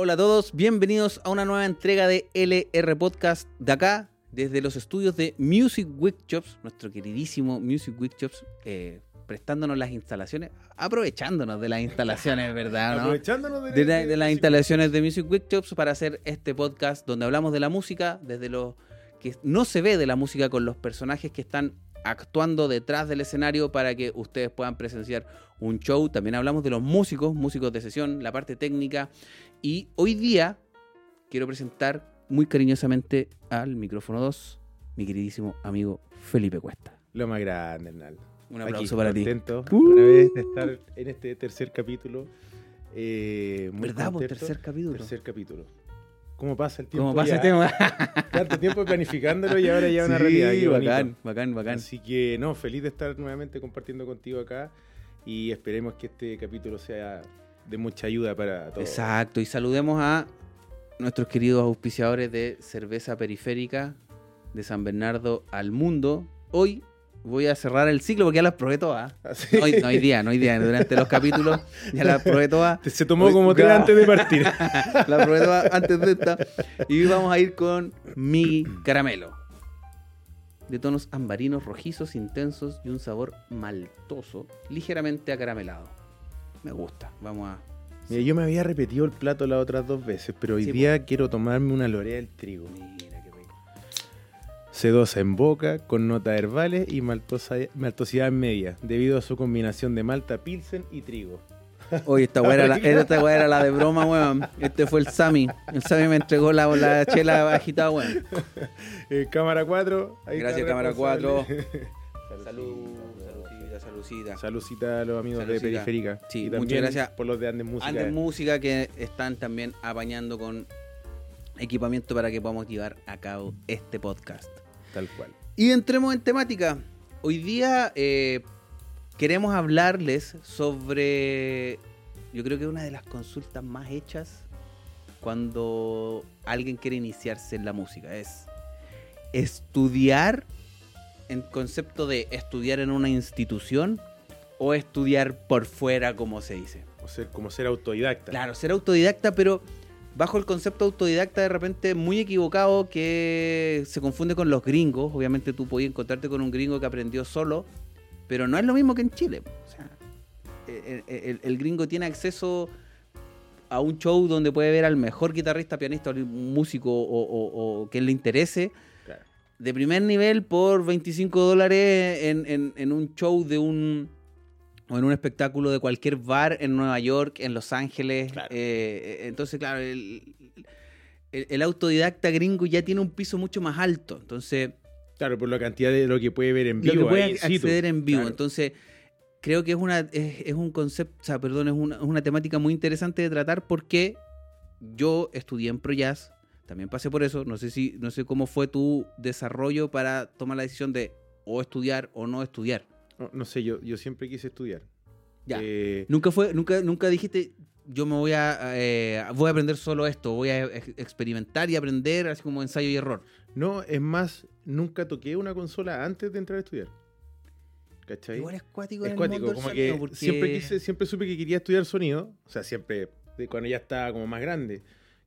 Hola a todos, bienvenidos a una nueva entrega de LR Podcast de acá, desde los estudios de Music Workshops, nuestro queridísimo Music Workshops, eh, prestándonos las instalaciones, aprovechándonos de las instalaciones, ¿verdad? ¿no? Aprovechándonos de, la- de las instalaciones de Music Workshops para hacer este podcast donde hablamos de la música, desde lo que no se ve de la música con los personajes que están actuando detrás del escenario para que ustedes puedan presenciar un show. También hablamos de los músicos, músicos de sesión, la parte técnica. Y hoy día quiero presentar muy cariñosamente al micrófono 2, mi queridísimo amigo Felipe Cuesta. Lo más grande, Hernán. Un Aquí, aplauso para ti. contento Uh. una vez de estar en este tercer capítulo. Eh, muy ¿Verdad? Contento. tercer capítulo. Tercer capítulo. ¿Cómo pasa el tiempo? ¿Cómo pasa ya? el tema? Tanto tiempo planificándolo y ahora ya una Sí, realidad. qué bonito. bacán, bacán, bacán. Así que, no, feliz de estar nuevamente compartiendo contigo acá y esperemos que este capítulo sea de mucha ayuda para todos. Exacto, y saludemos a nuestros queridos auspiciadores de cerveza periférica de San Bernardo al mundo. Hoy voy a cerrar el ciclo porque ya las probé todas. Así- No, hay- no hay día, no hay día. Durante los capítulos ya las probé todas. Se tomó Hoy- como tres antes de partir. Las probé todas antes de esta. Y vamos a ir con mi caramelo. De tonos ambarinos, rojizos, intensos y un sabor maltoso, ligeramente acaramelado. Me gusta. Vamos a. Mira, yo me había repetido el plato las otras dos veces, pero hoy Sí, día quiero tomarme una lorea del trigo. Mira qué rico. Sedosa en boca, con notas herbales y maltosa- maltosidad media, debido a su combinación de malta, pilsen y trigo. Oye, esta weá era, era la de broma, weón. Este fue el Sammy. El Sammy me entregó la, la chela agitada, weón. Eh, cámara 4. ahí está Gracias, cámara responsable. 4. Salud, saludcita, Salucita a los amigos de Periférica. Sí, y muchas gracias. por los de Andes Música. Antes Música que están también apañando con equipamiento para que podamos llevar a cabo este podcast. Tal cual. Y entremos en temática. Hoy día eh, queremos hablarles sobre, yo creo que una de las consultas más hechas cuando alguien quiere iniciarse en la música es estudiar en concepto de estudiar en una institución o estudiar por fuera, como se dice. O ser, como ser autodidacta. Claro, ser autodidacta, pero bajo el concepto autodidacta de repente muy equivocado que se confunde con los gringos. Obviamente tú podías encontrarte con un gringo que aprendió solo, pero no es lo mismo que en Chile. O sea, el, el- el gringo tiene acceso a un show donde puede ver al mejor guitarrista, pianista, músico o, o- o que le interese. De primer nivel por 25 dólares en, en- en un show de un o en un espectáculo de cualquier bar en Nueva York, en Los Ángeles. Claro. Eh, eh, entonces, claro, el, el- el autodidacta gringo ya tiene un piso mucho más alto. Entonces, Claro, por la cantidad de lo que puede ver en lo vivo. que puede ahí acceder en vivo. Claro. Entonces, creo que es una es, es un concepto, o sea, perdón, es una, es una temática muy interesante de tratar porque yo estudié en ProJazz, también pasé por eso, no sé si no sé cómo fue tu desarrollo para tomar la decisión de o estudiar o no estudiar. No, no sé, yo, yo siempre quise estudiar. Ya. Eh, Nunca fue nunca nunca dijiste yo me voy a eh, voy a aprender solo esto, voy a ex- experimentar y aprender así como ensayo y error. no, es más, nunca toqué una consola antes de entrar a estudiar. ¿Cachai? Igual es cuático en es el cuático, mundo del como que porque- siempre quise, siempre supe que quería estudiar sonido, o sea, siempre cuando ya estaba como más grande,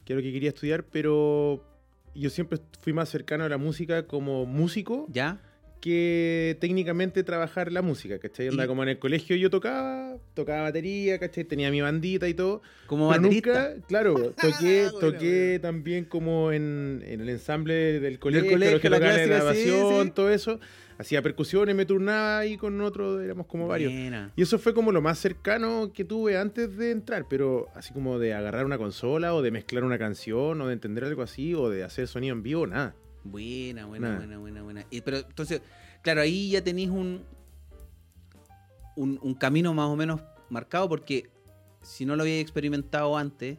que era lo que quería estudiar, pero yo siempre fui más cercano a la música como músico ¿Ya? Que técnicamente trabajar la música, ¿cachai? Onda, como en el colegio yo tocaba, tocaba batería, ¿cachai? Tenía mi bandita y todo, Como pero baterista. nunca, claro, toqué, Bueno, toqué bueno. también como en, en el ensamble del colegio, colegio, que la clásica, sí, grabación, sí. todo eso. Hacía percusiones, me turnaba ahí con otro, éramos como varios. Buena. Y eso fue como lo más cercano que tuve antes de entrar, pero así como de agarrar una consola o de mezclar una canción o de entender algo así o de hacer sonido en vivo, nada. Buena, buena, buena, buena, buena. Y, pero entonces, claro, ahí ya tenéis un, un, un camino más o menos marcado porque si no lo habíais experimentado antes,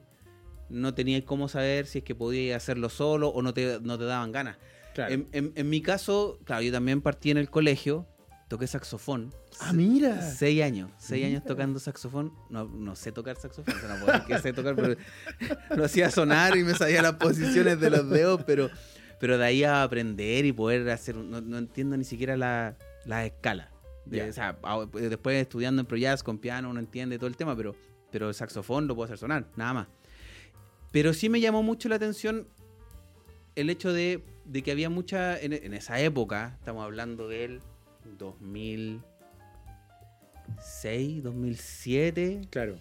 no teníais cómo saber si es que podíais hacerlo solo o no te, no te daban ganas. Claro. En, en- en mi caso, claro, yo también partí en el colegio, toqué saxofón. ah, mira. Seis años, seis años Mira. tocando saxofón. No, no sé tocar saxofón, o sea, no puedo decir que sé tocar, pero lo hacía sonar y me sabía las posiciones de los dedos, pero, pero de ahí a aprender y poder hacer, no, no entiendo ni siquiera la, la escala. De- o sea, a- después estudiando en Pro Jazz con piano uno entiende todo el tema, pero, pero el saxofón lo puedo hacer sonar, nada más. Pero sí me llamó mucho la atención el hecho de, de que había mucha. En, en esa época, estamos hablando del 2006, 2007. Claro.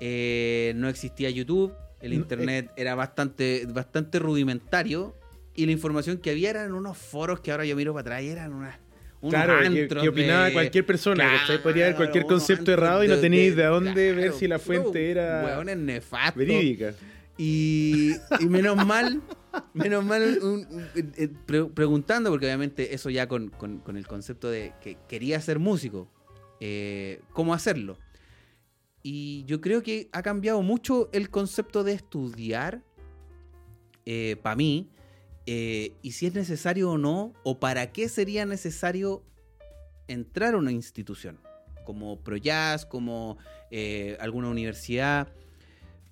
eh, no existía YouTube. El No, internet era bastante, bastante rudimentario. Y la información que había eran unos foros que ahora yo miro para atrás y eran unas. Claro, que, que opinaba de- cualquier persona, Claro, ¿cachai? Podría haber cualquier concepto errado y no tenéis de de- dónde ver si la fuente puro era nefastos. verídica. Y, y menos mal, menos mal un- un- eh, pre- preguntando, porque obviamente eso ya con, con- con el concepto de que quería ser músico, eh, cómo hacerlo. Y yo creo que ha cambiado mucho el concepto de estudiar, para mí, eh, y si es necesario o no, o para qué sería necesario entrar a una institución, como ProJazz, como eh, alguna universidad,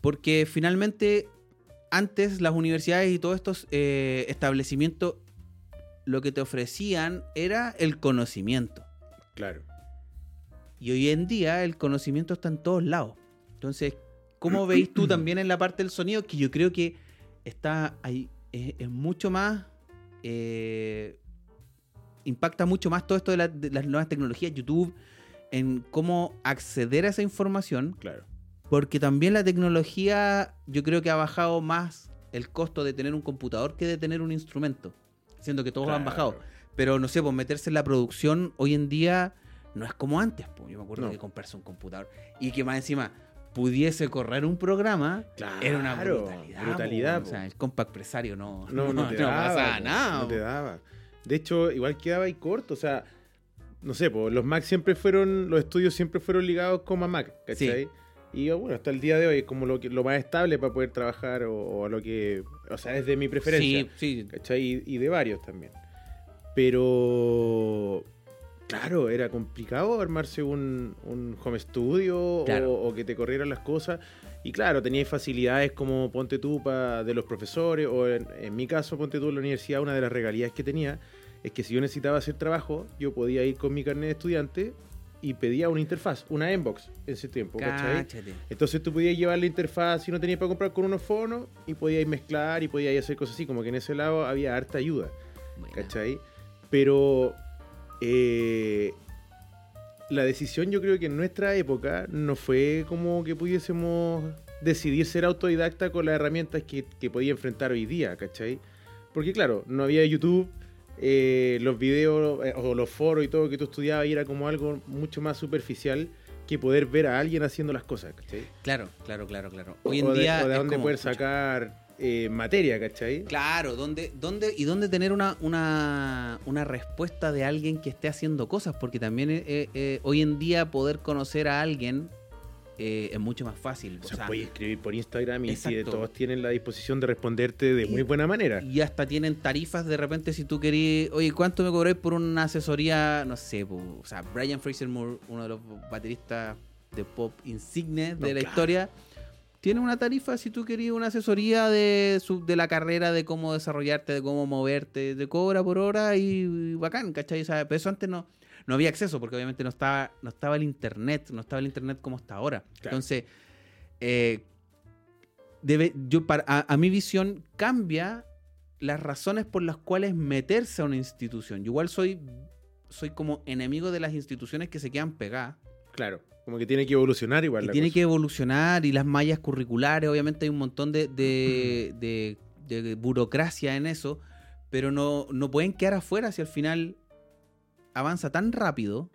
porque finalmente antes las universidades y todos estos eh, establecimientos lo que te ofrecían era el conocimiento. Claro. Y hoy en día el conocimiento está en todos lados. Entonces, ¿cómo veis tú también en la parte del sonido? Que yo creo que está ahí, es, es mucho más. eh, impacta mucho más todo esto de, la- de las nuevas tecnologías, YouTube, en cómo acceder a esa información. Claro. Porque también la tecnología, yo creo que ha bajado más el costo de tener un computador que de tener un instrumento. Siendo que todos han bajado. Pero no sé, pues meterse en la producción hoy en día no es como antes. Pues. Yo me acuerdo No. que comprarse un computador y que más encima pudiese correr un programa era una brutalidad. brutalidad, po. po. O sea, el compact presario no, No, no, te daba, pasaba po, nada. No te po. daba. De hecho, igual quedaba ahí corto. O sea, no sé, pues los Mac siempre fueron, los estudios siempre fueron ligados con Mac, ¿cachai? Y oh, bueno, hasta el día de hoy es como lo, que, lo más estable para poder trabajar o, o a lo que, o sea, es de mi preferencia. Sí, sí. ¿cachai? Y, y de varios también. Pero, claro, era complicado armarse un, un home studio Claro. o, o que te corrieran las cosas. Y claro, tenías facilidades como ponte tú pa- de los profesores, o en, en mi caso, ponte tú en la universidad, una de las regalías que tenía es que si yo necesitaba hacer trabajo, yo podía ir con mi carnet de estudiante y pedía una interfaz, una Inbox en ese tiempo, ¿cachai? Cáchate. Entonces tú podías llevar la interfaz si no tenías para comprar con unos fonos y podías mezclar y podías hacer cosas así, como que en ese lado había harta ayuda, Buena. ¿cachai? Pero eh, la decisión yo creo que en nuestra época no fue como que pudiésemos decidir ser autodidacta con las herramientas que, que podía enfrentar hoy día, ¿cachai? Porque claro, no había YouTube, eh, los videos eh, o los foros y todo que tú estudiabas y era como algo mucho más superficial que poder ver a alguien haciendo las cosas, ¿cachai? Claro, claro, claro, claro. Hoy en o de, día. o de dónde como, poder sacar eh, materia, ¿cachai? Claro, ¿dónde, dónde, y dónde tener una, una, una respuesta de alguien que esté haciendo cosas, porque también eh, eh, hoy en día poder conocer a alguien eh, es mucho más fácil. O o sea, puedes escribir por Instagram y si todos tienen la disposición de responderte de Y- muy buena manera. y hasta tienen tarifas de repente si tú querís, oye, ¿cuánto me cobráis por una asesoría? No sé, po, o sea, Brian Fraser Moore, uno de los bateristas de pop insignes No, de la claro. historia, tiene una tarifa si tú querías una asesoría de, su, de la carrera, de cómo desarrollarte, de cómo moverte, de cobra por hora y, y bacán, ¿cachai? Pero eso antes no, no había acceso porque obviamente no estaba, no estaba el internet, no estaba el internet como está ahora. Claro. Entonces, eh, debe, yo para, a, a mi visión cambia las razones por las cuales meterse a una institución. Yo igual soy, soy como enemigo de las instituciones que se quedan pegadas. Claro, como que tiene que evolucionar igual. Y la tiene cosa. que evolucionar y las mallas curriculares, obviamente hay un montón de, de, de- de burocracia en eso, pero no, no pueden quedar afuera si al final avanza tan rápido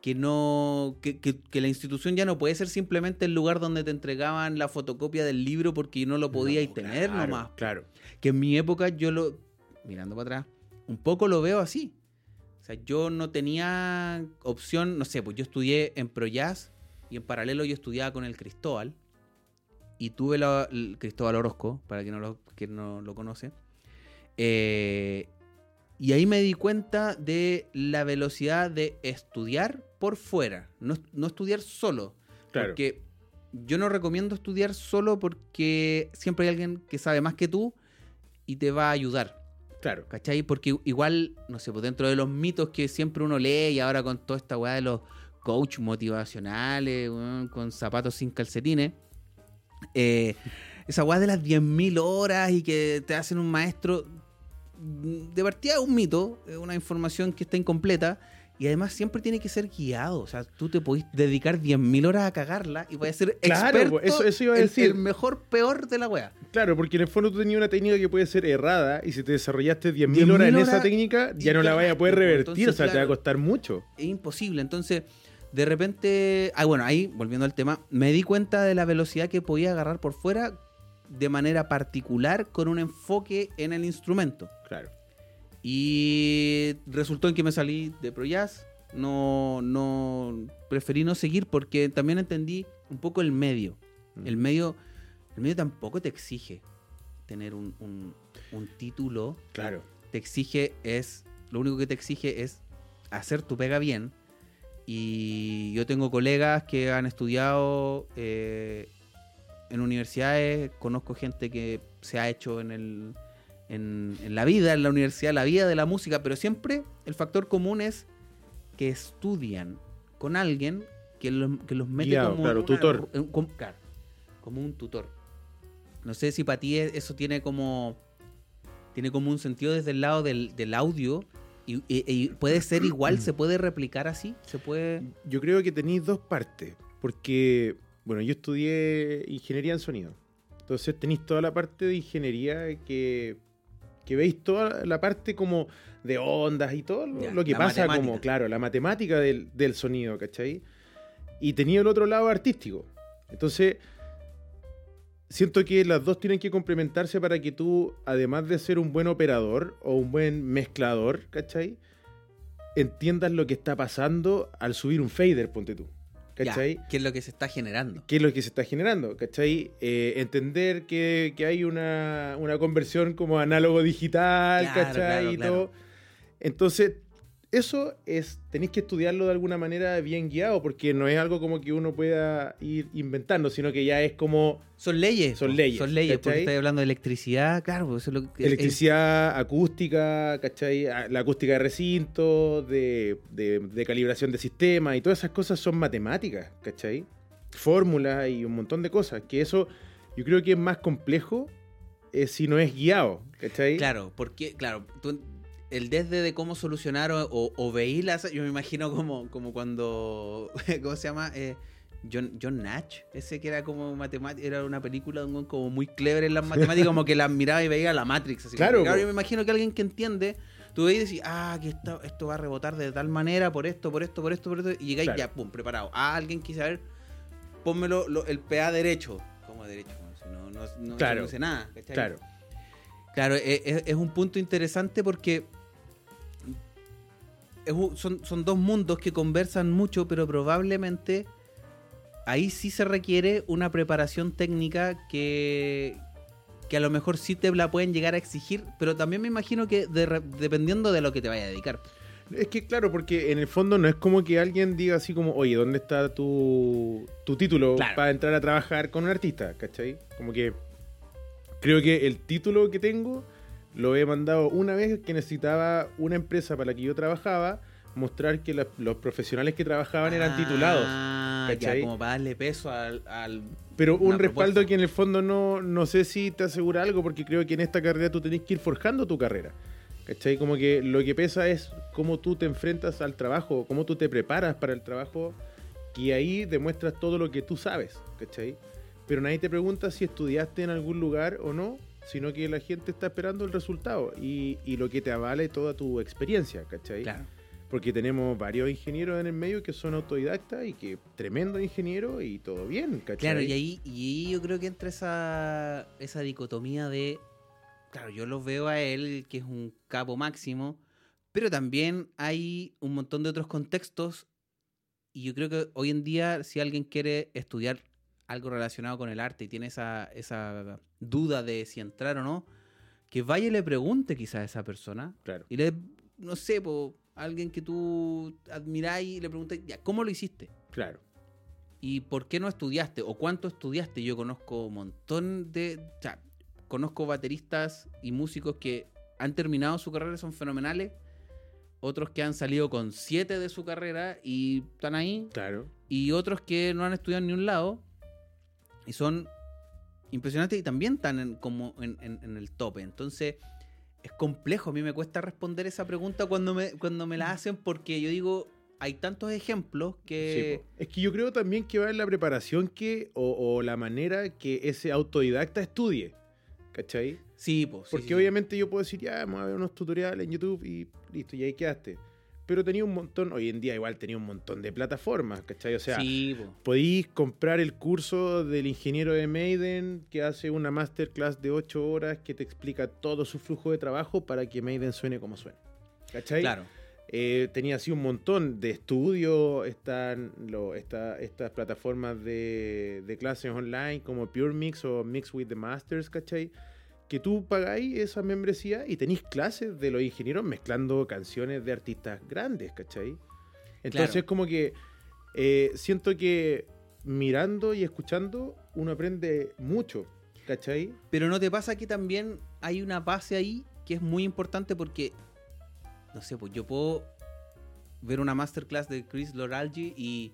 que no que, que- que la institución ya no puede ser simplemente el lugar donde te entregaban la fotocopia del libro porque no lo podíais No, tener claro, nomás. Claro. Que en mi época yo lo, mirando para atrás, un poco lo veo así. Sea, yo no tenía opción, no sé, pues yo estudié en ProJazz y en paralelo yo estudiaba con el Cristóbal. Y tuve la- el Cristóbal Orozco, para quien no lo, quien no lo conoce. Eh, y ahí me di cuenta de la velocidad de estudiar por fuera, no, no estudiar solo. Claro. Porque yo no recomiendo estudiar solo porque siempre hay alguien que sabe más que tú y te va a ayudar. Claro. ¿Cachai? Porque igual, no sé, pues dentro de los mitos que siempre uno lee y ahora con toda esta weá de los coach motivacionales, con zapatos sin calcetines, eh, esa weá de las 10.000 horas y que te hacen un maestro. mm, De partida es un mito, es una información que está incompleta. Y además siempre tiene que ser guiado. O sea, tú te podés dedicar 10.000 horas a cagarla y puedes ser Claro, experto, eso- eso iba a el- decir. El, mejor, peor de la wea. Claro, porque en el fondo tú tenías una técnica que puede ser errada y si te desarrollaste 10.000 10.000 horas en horas esa técnica, ya no la vayas a poder revertir, o sea, te va a costar mucho. es imposible. Entonces, de repente, ah, bueno, ahí, volviendo al tema, me di cuenta de la velocidad que podía agarrar por fuera de manera particular con un enfoque en el instrumento. Claro. Y resultó en que me salí de Pro Jazz. No, no, preferí no seguir porque también entendí un poco el medio. Mm. El medio, el medio tampoco te exige tener un, un- un título Claro. te exige es, lo único que te exige es hacer tu pega bien. Y yo tengo colegas que han estudiado eh, en universidades, conozco gente que se ha hecho en, el, en, en la vida, en la universidad, la vida de la música, pero siempre el factor común es que estudian con alguien que los, que los mete como, claro, en tutor. como, claro, como un tutor. No sé si para ti e- eso tiene como tiene como un sentido desde el lado del, del audio y, y- y puede ser igual, se puede replicar así, se puede... Yo creo que tenéis dos partes, porque, bueno, yo estudié ingeniería en sonido. Entonces tenéis toda la parte de ingeniería que, que veis toda la parte como de ondas y todo lo, que pasa matemática. como, claro, la matemática del, del sonido, ¿cachai? Y tenía el otro lado artístico. Entonces, siento que las dos tienen que complementarse para que tú, además de ser un buen operador o un buen mezclador, ¿cachai? Entiendas lo que está pasando al subir un fader, ponte tú. Ya, ¿Cachai? ¿Qué es lo que se está generando? ¿Qué es lo que se está generando? ¿Cachai? Eh, entender que, que hay una, una conversión como análogo digital, Claro, ¿cachai? claro, y claro. todo. Entonces, eso es, tenéis que estudiarlo de alguna manera bien guiado, porque no es algo como que uno pueda ir inventando, sino que ya es como Son leyes. Son leyes, Son leyes, porque estáis hablando de electricidad, claro, pues eso es lo que... es- electricidad acústica, ¿cachai? Ah, La acústica de recinto, de, de- de calibración de sistema y todas esas cosas son matemáticas, ¿cachai? Fórmulas y un montón de cosas, que eso yo creo que es más complejo eh, si no es guiado, ¿cachai? Claro, porque, claro, tú- el desde de cómo solucionar o, o, o veí las... Yo me imagino como, como cuando... ¿Cómo se llama? Eh, John, John Natch, ese que era como matemático, era una película como muy clever en las matemáticas, como que la miraba y veía la Matrix. Así Claro, po. yo me imagino que alguien que entiende, tú veis y decís, ah, que esto, esto va a rebotar de tal manera, por esto, por esto, por esto, por esto, y llegáis Claro. ya, pum, preparado. Ah, alguien quise saber, pónmelo lo- el PA derecho. como derecho? No, no, no, Claro. no nada. ¿cachai? Claro. Claro, e- es, es un punto interesante porque son, son dos mundos que conversan mucho, pero probablemente ahí sí se requiere una preparación técnica que, que a lo mejor sí te la pueden llegar a exigir, pero también me imagino que de dependiendo de lo que te vaya a dedicar. Es que claro, porque en el fondo no es como que alguien diga así como, oye, ¿dónde está tu, tu título Claro. para entrar a trabajar con un artista? ¿Cachai? Como que creo que el título que tengo lo he mandado una vez que necesitaba una empresa para la que yo trabajaba mostrar que la- los profesionales que trabajaban eran titulados. Ah, ya, ¿cachai? como para darle peso al... al- Pero un respaldo propuesta. que en el fondo no, no sé si te asegura algo, porque creo que en esta carrera tú tenés que ir forjando tu carrera. ¿Cachai? Como que lo que pesa es cómo tú te enfrentas al trabajo, cómo tú te preparas para el trabajo, y ahí demuestras todo lo que tú sabes, ¿cachai? Pero nadie te pregunta si estudiaste en algún lugar o no, sino que la gente está esperando el resultado y, y lo que te avale toda tu experiencia, ¿cachai? Claro. Porque tenemos varios ingenieros en el medio que son autodidactas y que tremendo ingeniero y todo bien, ¿cachai? Claro, y ahí, y ahí yo creo que entra esa, esa dicotomía de, claro, yo lo veo a él, que es un capo máximo, pero también hay un montón de otros contextos y yo creo que hoy en día si alguien quiere estudiar algo relacionado con el arte y tiene esa, esa duda de si entrar o no, que vaya y le pregunte quizás a esa persona Claro. y le, no sé, po, alguien que tú admiráis y le preguntáis, ya, ¿cómo lo hiciste? Claro. ¿Y por qué no estudiaste? ¿O cuánto estudiaste? Yo conozco un montón de... O sea, conozco bateristas y músicos que han terminado su carrera, son fenomenales. Otros que han salido con siete de su carrera y están ahí. Claro. Y otros que no han estudiado en ni un lado. Y son impresionantes y también están en, como en, en- en el tope. Entonces, es complejo. A mí me cuesta responder esa pregunta cuando me, cuando me la hacen porque yo digo, hay tantos ejemplos Sí, que... es que yo creo también que va en la preparación que, o, o la manera que ese autodidacta estudie. ¿Cachai? Sí, pues. Porque obviamente yo puedo decir, ya, vamos a ver unos tutoriales en YouTube y listo, y ahí quedaste. Pero tenía un montón, hoy en día igual tenía un montón de plataformas, ¿cachai? O sea, sí, po. podéis comprar el curso del ingeniero de Maiden que hace una masterclass de 8 horas que te explica todo su flujo de trabajo para que Maiden suene como suena. ¿Cachai? Claro. Eh, tenía así un montón de estudios, están lo, esta- estas plataformas de, de clases online como Pure Mix o Mix with the Masters, ¿cachai? Que tú pagáis esa membresía y tenéis clases de los ingenieros mezclando canciones de artistas grandes, ¿cachai? Entonces Claro. como que eh, siento que mirando y escuchando uno aprende mucho, ¿cachai? Pero ¿no te pasa que también hay una base ahí que es muy importante porque, no sé, pues yo puedo ver una masterclass de Chris Loralgi y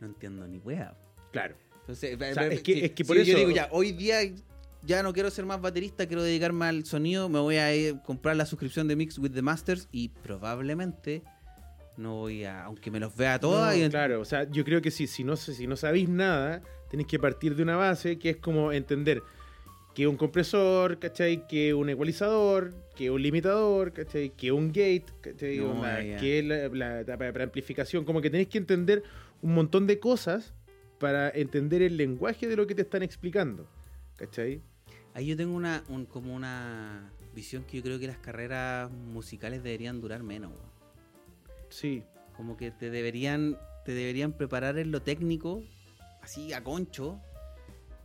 no entiendo ni wea. Claro. Entonces, sea, es que- si- es que si por yo eso- digo ya, hoy día ya no quiero ser más baterista, quiero dedicarme al sonido, me voy a ir- comprar la suscripción de Mix with the Masters y probablemente no voy a, aunque me los vea todas. No, y- claro, o sea, yo creo que sí, si no, si no sabéis nada, tenéis que partir de una base que es como entender que un compresor, ¿cachai? Que un ecualizador, que un limitador, ¿cachai? Que un gate, ¿cachai? No, que la, la etapa de amplificación, como que tenéis que entender un montón de cosas para entender el lenguaje de lo que te están explicando, ¿cachai? Ahí yo tengo una, un- como una visión que yo creo que las carreras musicales deberían durar menos. Sí, Como que te deberían, te deberían preparar en lo técnico, así a concho,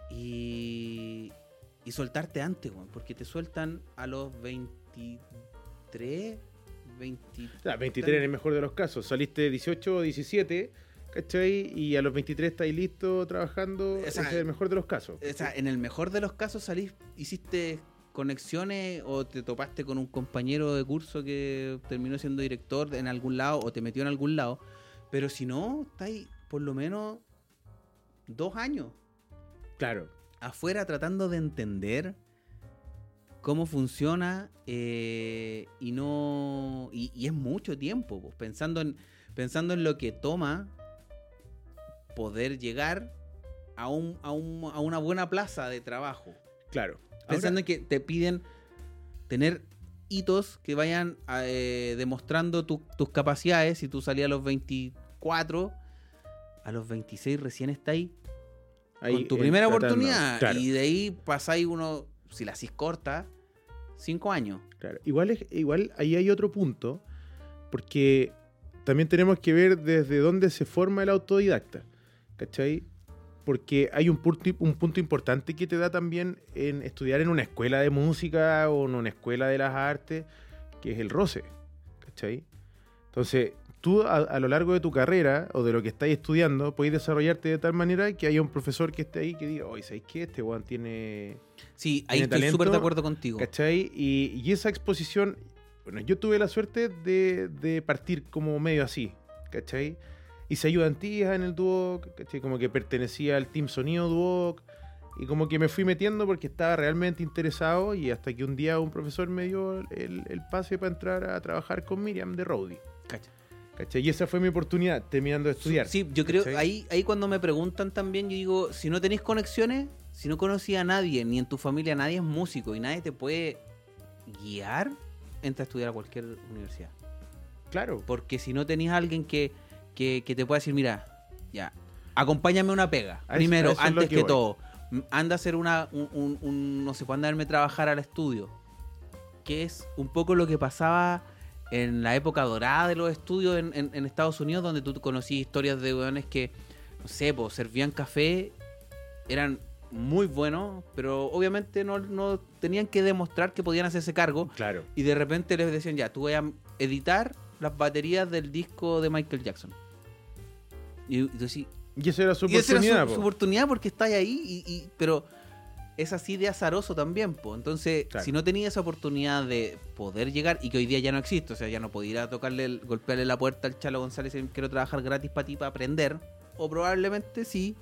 y, y soltarte antes, weón, porque te sueltan a los 23, 20... Ya, 23 en el mejor de los casos. Saliste 18 o 17, ¿cachai? Y a los 23 estáis listo trabajando. O sea, ese es el mejor de los casos. O sea, en el mejor de los casos salís, hiciste conexiones o te topaste con un compañero de curso que terminó siendo director en algún lado o te metió en algún lado. Pero si no, estáis por lo menos dos años Claro. afuera tratando de entender cómo funciona eh, y no y, y es mucho tiempo pues, pensando en pensando en lo que toma poder llegar a un, a un- a una buena plaza de trabajo Claro. pensando Ahora, en que te piden tener hitos que vayan eh, demostrando tu- tus capacidades si tú salías a los 24 a los 26 recién está ahí ahí, con tu primera tratando, oportunidad Claro, y de ahí pasáis uno, si la hacís corta, cinco años. claro. Igual, es, igual ahí hay otro punto, porque también tenemos que ver desde dónde se forma el autodidacta. ¿Cachai? Porque hay un punto, un punto importante que te da también en estudiar en una escuela de música o en una escuela de las artes, que es el roce. ¿Cachai? Entonces, tú a, a lo largo de tu carrera o de lo que estáis estudiando, podéis desarrollarte de tal manera que haya un profesor que esté ahí que diga, oye, ¿sabéis qué? Este weón tiene Sí, ahí Tiene estoy talento, súper de acuerdo contigo. ¿Cachai? Y, y esa exposición, bueno, yo tuve la suerte de, de partir como medio así, ¿cachai? Hice ayudantías en el Duoc, ¿cachai? Como que pertenecía al Team Sonido Duoc, y como que me fui metiendo porque estaba realmente interesado, y hasta que un día un profesor me dio el, el pase para entrar a trabajar con Miriam de Rowdy, Cacha. ¿cachai? Y esa fue mi oportunidad, terminando de estudiar. Sí, yo creo, ¿cachai? ahí, ahí cuando me preguntan también, yo digo, si no tenéis conexiones, si no conocía a nadie, ni en tu familia nadie es músico y nadie te puede guiar, entra a estudiar a cualquier universidad. Claro, Porque si no tenéis a alguien que, que, que te pueda decir, mira, ya, acompáñame a una pega. A eso- primero, a eso antes que todo. Anda a hacer una, un, un- un- no sé, cuándo darme trabajar al estudio. Que es un poco lo que pasaba en la época dorada de los estudios en, en- en Estados Unidos, donde tú conocías historias de weones que, no sé, pues, servían café, eran muy buenos, pero obviamente no, no tenían que demostrar que podían hacerse cargo claro. y de repente les decían, ya, tú voy a editar las baterías del disco de Michael Jackson. Y, y tú decís, Y esa era su y esa era oportunidad. su, po. su oportunidad porque estáis ahí, y, y- pero es así de azaroso también, po. Entonces, Claro. si no tenía esa oportunidad de poder llegar, y que hoy día ya no existe, o sea, ya no podía ir a tocarle, el- golpearle la puerta al Chalo González y decir, quiero trabajar gratis para ti, para aprender, o probablemente sí,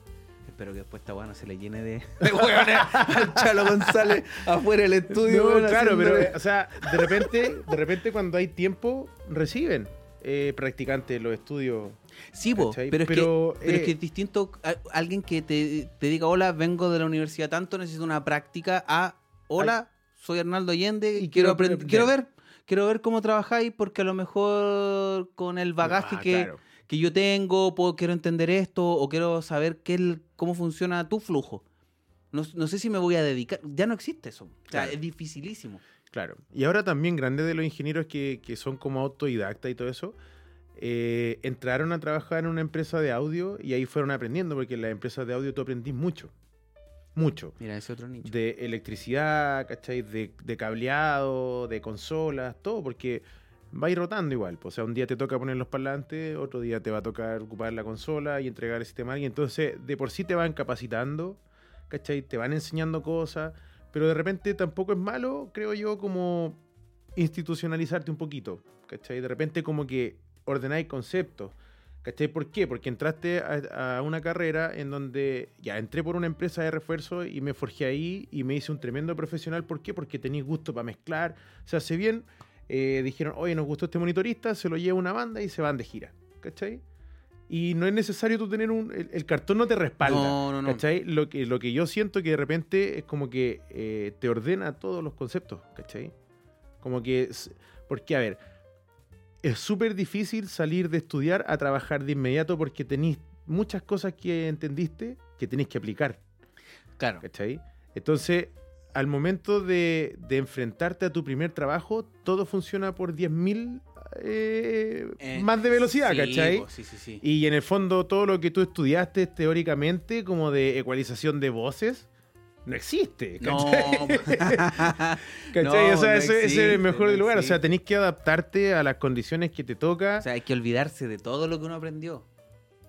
Espero que después esta weá no se le llene de, de al Chalo González afuera del estudio. No, claro, pero, haciéndole- o sea, de repente, de repente cuando hay tiempo, reciben eh, practicantes los estudios. Sí, ¿cachai? pero, es, Pero, que, pero es eh, que es distinto a- alguien que te, te diga, hola, vengo de la universidad tanto, necesito una práctica, a, hola, soy Arnaldo Allende y Y quiero, aprender, quiero ver, quiero ver cómo trabajáis porque a lo mejor con el bagaje Ah, que, claro. que yo tengo, puedo, quiero entender esto o quiero saber qué, el- cómo funciona tu flujo. No, no sé si me voy a dedicar, ya no existe eso, o sea, es dificilísimo. Claro. Y ahora también grandes de los ingenieros que, que son como autodidactas y todo eso, eh, entraron a trabajar en una empresa de audio y ahí fueron aprendiendo, porque en las empresas de audio tú aprendís mucho. Mucho. Mira, ese otro nicho. De electricidad, ¿cachai? De, de cableado, de consolas, todo, porque va a ir rotando igual. O sea, un día te toca poner los parlantes, otro día te va a tocar ocupar la consola y entregar el sistema a alguien. Entonces, de por sí te van capacitando, ¿cachai? Te van enseñando cosas, pero de repente tampoco es malo, creo yo, como institucionalizarte un poquito, ¿cachai? De repente como que ordenáis conceptos. ¿Cachai? ¿Por qué? Porque entraste a, una carrera en donde ya entré por una empresa de refuerzo y me forjé ahí y me hice un tremendo profesional. ¿Por qué? Porque tenéis gusto para mezclar. Se hace bien. eh, dijeron, oye, nos gustó este monitorista, se lo lleva una banda y se van de gira. ¿Cachai? Y no es necesario tú tener un... El, el cartón no te respalda. No, no, no. ¿Cachai? Lo que, lo que yo siento que de repente es como que eh, te ordena todos los conceptos. ¿Cachai? Como que... es- Porque, a ver, es súper difícil salir de estudiar a trabajar de inmediato porque tenéis muchas cosas que entendiste que tenéis que aplicar, Claro. ¿cachai? Entonces, al momento de, de enfrentarte a tu primer trabajo, todo funciona por 10.000 eh, Eh, más de velocidad, sí, ¿cachai? sí, sí. Y en el fondo todo lo que tú estudiaste teóricamente como de ecualización de voces, no existe, No, ¿cachai? ¿Cachai? No, o sea, no ese, ese es el mejor lugar. O sea, tenéis que adaptarte a las condiciones que te toca. o sea, hay que olvidarse de todo lo que uno aprendió.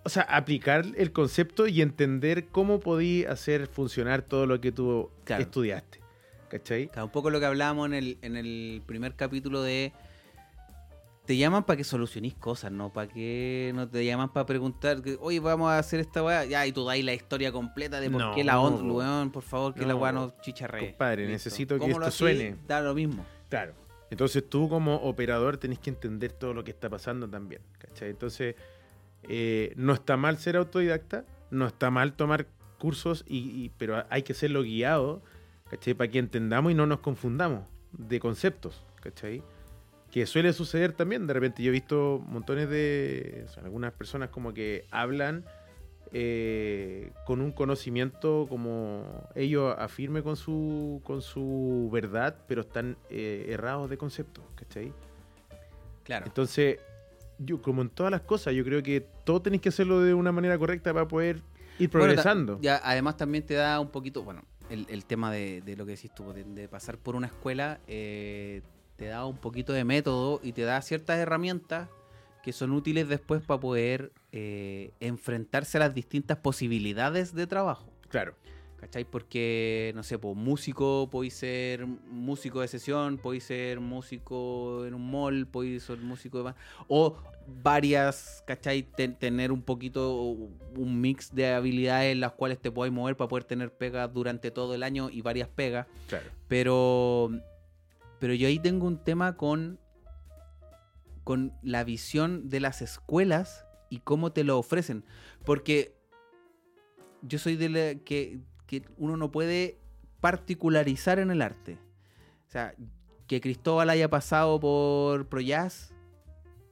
O sea, aplicar el concepto y entender cómo podí hacer funcionar todo lo que tú Claro. estudiaste. ¿Cachai? Un poco lo que hablábamos en el, en el primer capítulo de. Te llaman para que solucionís cosas, ¿no? Para que no te llaman para preguntar, que, oye, vamos a hacer esta weá. Ya, y tú dais la historia completa de por No, qué la onda, weón, por favor, que la weá no chicharree. compadre, necesito que ¿Cómo lo esto suene. Da lo mismo. Claro. Entonces tú como operador tenés que entender todo lo que está pasando también. ¿Cachai? Entonces, eh, no está mal ser autodidacta, no está mal tomar cursos, y, y- pero hay que serlo guiado, ¿cachai? Para que entendamos y no nos confundamos de conceptos, ¿cachai? Que suele suceder también. De repente yo he visto montones de... o sea, algunas personas como que hablan eh, con un conocimiento como ellos afirme con su, con su verdad, pero están eh, errados de concepto, ¿cachai? Claro. Entonces, yo como en todas las cosas, yo creo que todo tenéis que hacerlo de una manera correcta para poder ir Bueno, progresando. ya, además también te da un poquito, bueno, el, el tema de, de lo que decís tú, de, de pasar por una escuela, eh, te da un poquito de método y te da ciertas herramientas que son útiles después para poder eh, enfrentarse a las distintas posibilidades de trabajo. Claro. ¿Cachai? Porque, no sé, pues músico, podéis ser músico de sesión, podéis ser músico en un mall, podéis ser músico de... O varias, ¿cachai? Ten- tener un poquito, un mix de habilidades en las cuales te podéis mover para poder tener pegas durante todo el año y varias pegas. Claro. Pero, pero yo ahí tengo un tema con, con la visión de las escuelas y cómo te lo ofrecen. Porque yo soy de la que, que uno no puede particularizar en el arte. O sea, que Cristóbal haya pasado por ProJazz,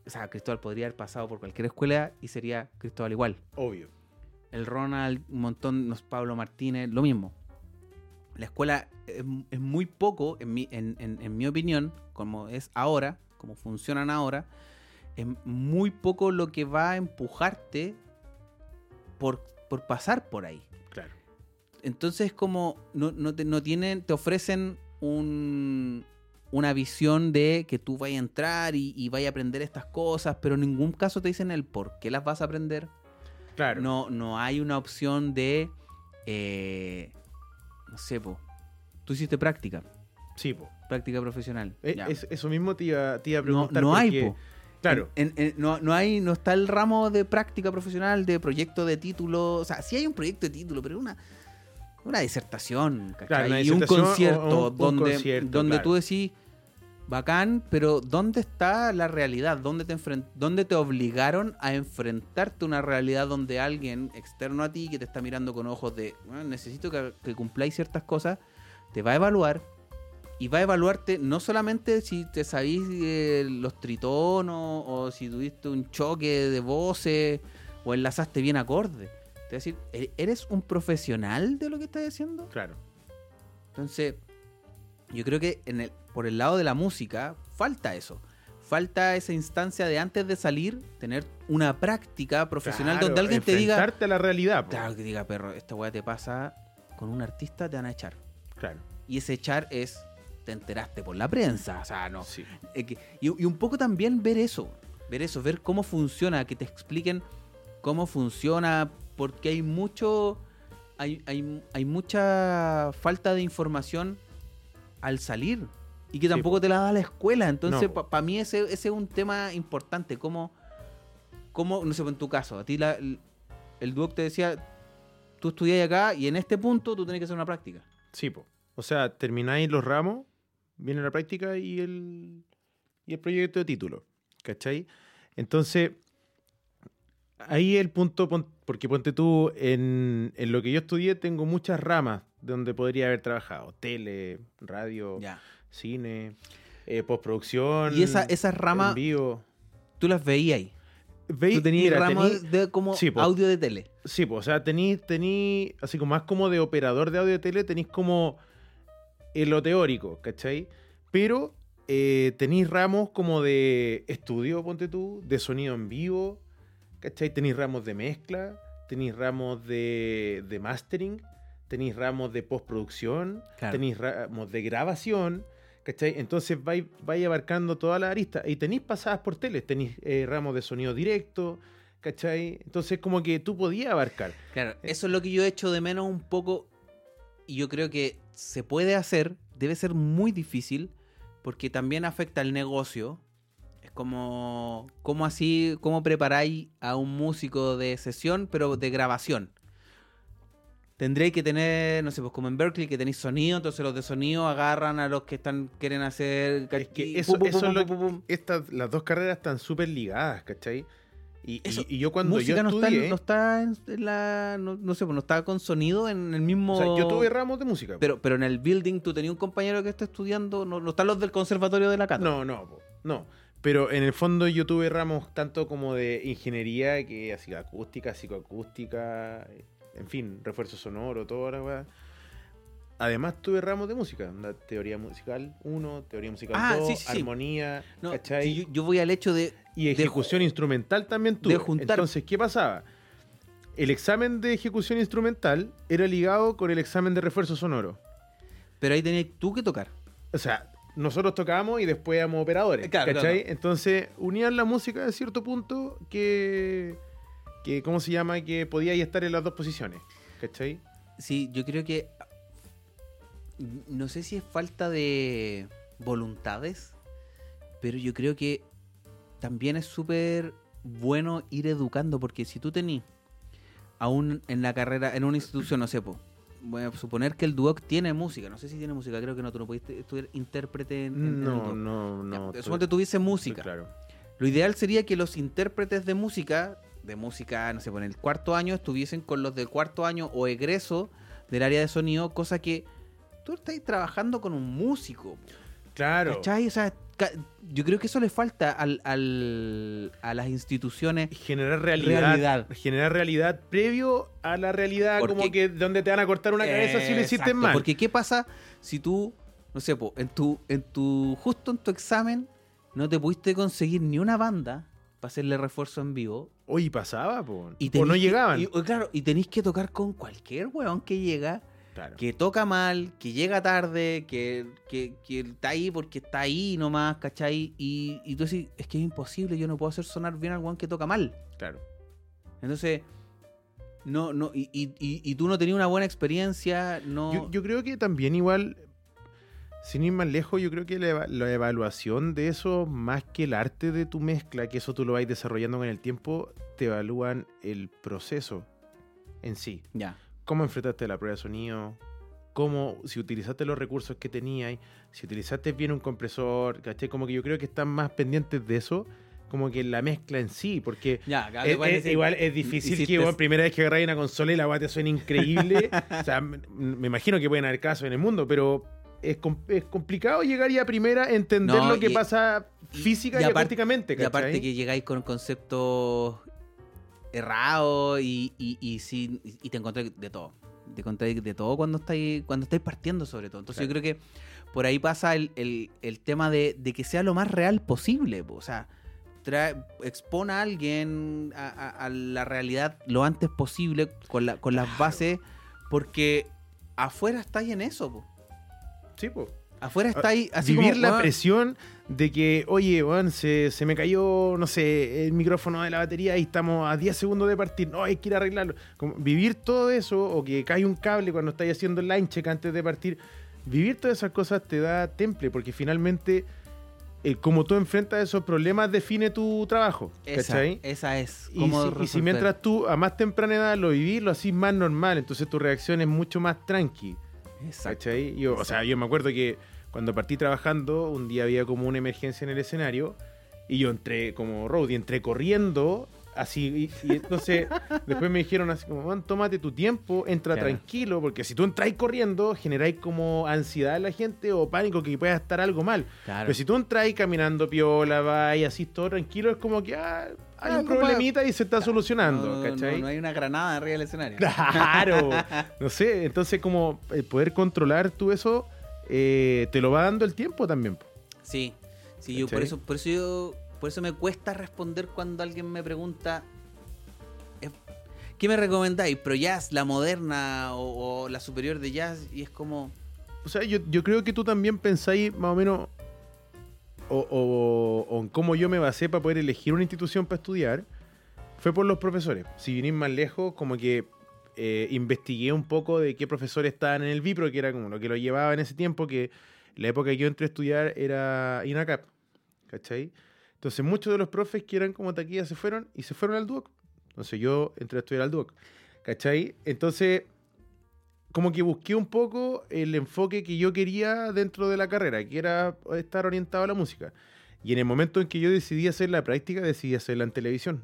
o sea, Cristóbal podría haber pasado por cualquier escuela y sería Cristóbal igual Obvio. el Ronald, un montón, Pablo Martínez, lo mismo. La escuela es, es muy poco, en mi, en, en- en mi opinión, como es ahora, como funcionan ahora, es muy poco lo que va a empujarte por, por pasar por ahí. Claro. Entonces como no, no te, no tienen, te ofrecen un, una visión de que tú vayas a entrar y, y vayas a aprender estas cosas, pero en ningún caso te dicen el por qué las vas a aprender. Claro. No, no hay una opción de. eh, no sé, po. Tú hiciste práctica, Sí, po. práctica profesional. Eh, es- eso mismo te iba, te iba a no, preguntar. no hay, porque po. Claro. En- en- no, no hay, no está el ramo de práctica profesional, de proyecto de título. O sea, sí hay un proyecto de título, pero una, una disertación, ¿cachai? Claro, una y un disertación concierto o un donde, concierto, donde claro. tú decís, bacán, pero ¿dónde está la realidad? ¿Dónde te, ¿Dónde te obligaron a enfrentarte a una realidad donde alguien externo a ti, que te está mirando con ojos de, "Bueno, necesito que, que cumpláis ciertas cosas, te va a evaluar? Y va a evaluarte no solamente si te sabís eh, los tritonos o si tuviste un choque de voces o enlazaste bien acorde. A decir, "¿E- ¿eres un profesional de lo que estás haciendo? Claro. Entonces, yo creo que en el, por el lado de la música falta eso. Falta esa instancia de antes de salir, tener una práctica profesional Claro, donde alguien te diga, a la realidad. claro, que diga, perro, esta weá te pasa con un artista, te van a echar. Claro. Y ese echar es, te enteraste por la prensa, o sea, no. Sí. Y, y un poco también ver eso, ver eso, ver cómo funciona, que te expliquen cómo funciona, porque hay mucho, hay, hay, hay mucha falta de información al salir y que tampoco po. te la da la escuela. Entonces, No, para mí ese, ese es un tema importante, cómo, cómo, no sé, en tu caso, a ti la- el, el Duoc te decía, tú estudias acá y en este punto tú tenés que hacer una práctica. Sí, po. O sea, termináis los ramos, viene la práctica y el, y el proyecto de título. ¿Cachai? Entonces, ahí el punto, porque ponte tú, en, en lo que yo estudié tengo muchas ramas donde podría haber trabajado. Tele, radio, Ya. cine, eh, postproducción. Y esa, esas ramas, tú las veías ahí. Veis- Tú tenías mira, ramos tení- de como sí, po. audio de tele. Sí, pues, o sea, tenéis, tení, así como más como de operador de audio de tele, tenéis como en lo teórico, ¿cachai? Pero eh, tenéis ramos como de estudio, ponte tú, de sonido en vivo, ¿cachai? Tenéis ramos de mezcla, tenéis ramos de, de mastering, tenéis ramos de postproducción, Claro. tenéis ramos de grabación, ¿cachai? Entonces vais, vais abarcando toda la arista y tenéis pasadas por tele, tenéis eh, ramos de sonido directo, ¿cachai? Entonces como que tú podías abarcar. Claro, eso es lo que yo echo de menos un poco. Y yo creo que se puede hacer, debe ser muy difícil, porque también afecta al negocio. Es como, como así, cómo preparáis a un músico de sesión, pero de grabación. Tendréis que tener, no sé, pues como en Berkeley, que tenéis sonido, entonces los de sonido agarran a los que están quieren hacer... Es que eso, pum, eso pum, es lo estas, las dos carreras están súper ligadas, ¿cachai? Y, y- Eso, y yo cuando Música yo no está, en- estudié, no está en la... No, no sé, pues no está con sonido en el mismo... o sea, yo tuve ramos de música. Pero, pero en el building tú tenías un compañero que está estudiando, no, no están los del conservatorio de la Cata. No, no, no. Pero en el fondo yo tuve ramos tanto como de ingeniería, que así acústica, psicoacústica, en fin, refuerzo sonoro, toda la weá. Además tuve ramos de música, onda, teoría musical 1, teoría musical Ah, 2, sí, sí, sí. armonía, No, ¿cachai? yo, yo voy al hecho de. Y ejecución instrumental también tuve. juntar- Entonces, ¿qué pasaba? El examen de ejecución instrumental era ligado con el examen de refuerzo sonoro. Pero ahí tenías tú que tocar. O sea, nosotros tocábamos y después éramos operadores. Claro, ¿Cachai? claro. Entonces, unían la música a cierto punto que, que. ¿Cómo se llama? Que podía estar en las dos posiciones. ¿Cachai? Sí, yo creo que. No sé si es falta de voluntades, pero yo creo que también es súper bueno ir educando, porque si tú tenés aún en la carrera, en una institución, no sé, po, voy a suponer que el Duoc tiene música, no sé si tiene música, creo que no, tú no pudiste estudiar intérprete en, en- No, Duoc. no, Ya, no. suponte tuviese música. Claro. Lo ideal sería que los intérpretes de música, de música, no sé, por el cuarto año, estuviesen con los del cuarto año o egreso del área de sonido, cosa que tú estás trabajando con un músico. Claro. ¿Cachai? O sea, yo creo que eso le falta al, al- a las instituciones. Generar realidad, Realidad. Generar realidad previo a la realidad, Porque- como que donde te van a cortar una cabeza si lo hiciste mal. Porque ¿qué pasa si tú, no sé, po, en tu, en tu, justo en tu examen, no te pudiste conseguir ni una banda para hacerle refuerzo en vivo? Oye, pasaba, po. Y o no que- llegaban. y- claro, y tenéis que tocar con cualquier weón que llega, Claro. que toca mal, que llega tarde, que, que, que está ahí porque está ahí nomás, ¿cachai? Y, y tú decís, es que es imposible, yo no puedo hacer sonar bien al weón que toca mal. Claro. Entonces, no, no, y, y, y- y tú no tenías una buena experiencia, no. Yo, yo creo que también igual Sin ir más lejos, yo creo que la, eva- la evaluación de eso, más que el arte de tu mezcla, que eso tú lo vais desarrollando con el tiempo, te evalúan el proceso en sí. Ya. Cómo enfrentaste la prueba de sonido, cómo, si utilizaste los recursos que tenías, si utilizaste bien un compresor, ¿cachai? Como que yo creo que están más pendientes de eso, como que la mezcla en sí, porque Ya, es, igual es- igual es difícil hiciste- que, bueno, primera vez que agarráis una consola y la weá te suene increíble. o sea, m- me imagino que pueden haber casos en el mundo, pero es, es complicado llegar ya a primera a entender No, lo que y- pasa física y, aparte- acústicamente, Y aparte ¿cachai? que llegáis con conceptos errados y, y, y, sí, y te encontráis de todo. Te encontráis de todo cuando estáis, cuando estáis partiendo, sobre todo. Entonces yo creo que por ahí pasa el, el- el tema de, de que sea lo más real posible. po. O sea, trae, expone a alguien a, a- a la realidad lo antes posible con, la, con las bases, porque afuera estáis en eso. po. Sí, po. Afuera estáis así Vivir como, la "Weón, presión de que, oye, weón, se, se me cayó, no sé, el micrófono de la batería y estamos a 10 segundos de partir. No, hay que ir a arreglarlo. Como vivir todo eso, o que cae un cable cuando estáis haciendo el line check antes de partir. Vivir todas esas cosas te da temple, porque finalmente, el cómo tú enfrentas esos problemas define tu trabajo. Esa, ¿Cachai? esa es. Y si, y si resolver. mientras tú a más temprana edad lo vivís, lo hacís más normal, entonces tu reacción es mucho más tranqui. Exacto. Yo, o sea, yo me acuerdo que cuando partí trabajando, un día había como una emergencia en el escenario y yo entré como roadie, entré corriendo, así, y, y entonces después me dijeron así como, "Juan, tómate tu tiempo, entra Claro. tranquilo, porque si tú entráis corriendo, generáis como ansiedad en la gente o pánico que pueda estar algo mal. Claro. Pero si tú entráis caminando piola, va y así todo tranquilo, es como que ah, hay Ah, un problemita y se está solucionando, no, no, ¿cachai? no, no hay una granada arriba del escenario. Claro. No sé, entonces como el poder controlar tú eso, eh, te lo va dando el tiempo también. Sí, sí, yo por eso, por eso yo, por eso me cuesta responder cuando alguien me pregunta ¿qué me recomendáis? ¿Pro jazz, la moderna o, la superior de jazz? Y es como O sea, yo, creo que tú también pensáis más o menos o en cómo yo me basé para poder elegir una institución para estudiar, fue por los profesores. Si vinís más lejos, como que eh, investigué un poco de qué profesores estaban en el Vipro, que era como lo que lo llevaba en ese tiempo, que la época que yo entré a estudiar era INACAP, ¿cachai? Entonces muchos de los profes que eran como taquilla se fueron y se fueron al DUOC. Entonces yo entré a estudiar al DUOC, ¿cachai? Entonces como que busqué un poco el enfoque que yo quería dentro de la carrera, que era estar orientado a la música. Y en el momento en que yo decidí hacer la práctica, decidí hacerla en televisión,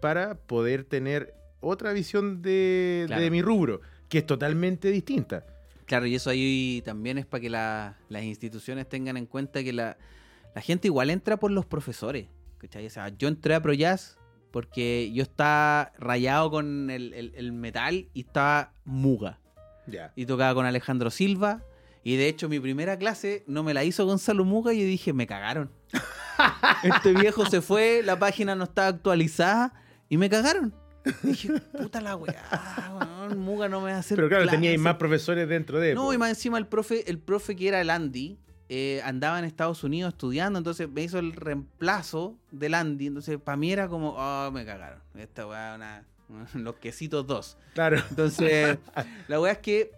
para poder tener otra visión de, Claro. de mi rubro, que es totalmente distinta. Claro, y eso ahí también es para que la- las instituciones tengan en cuenta que la, la gente igual entra por los profesores. ¿cachai? O sea, yo entré a Pro Jazz porque yo estaba rayado con el, el- el metal y estaba muga. Ya. Y tocaba con Alejandro Silva. Y de hecho mi primera clase no me la hizo Gonzalo Muga y yo dije, me cagaron. este viejo se fue, la página no estaba actualizada y me cagaron. Y dije, puta la weá, weón, Muga no me va a hacer Pero claro, clase". teníais más profesores dentro de... No, po. y más encima el profe, el profe que era el Andy, eh, andaba en Estados Unidos estudiando, entonces me hizo el reemplazo del Andy. Entonces, para mí era como, oh, me cagaron. Esta weá, una, los quesitos dos. Claro. Entonces, la weá es que,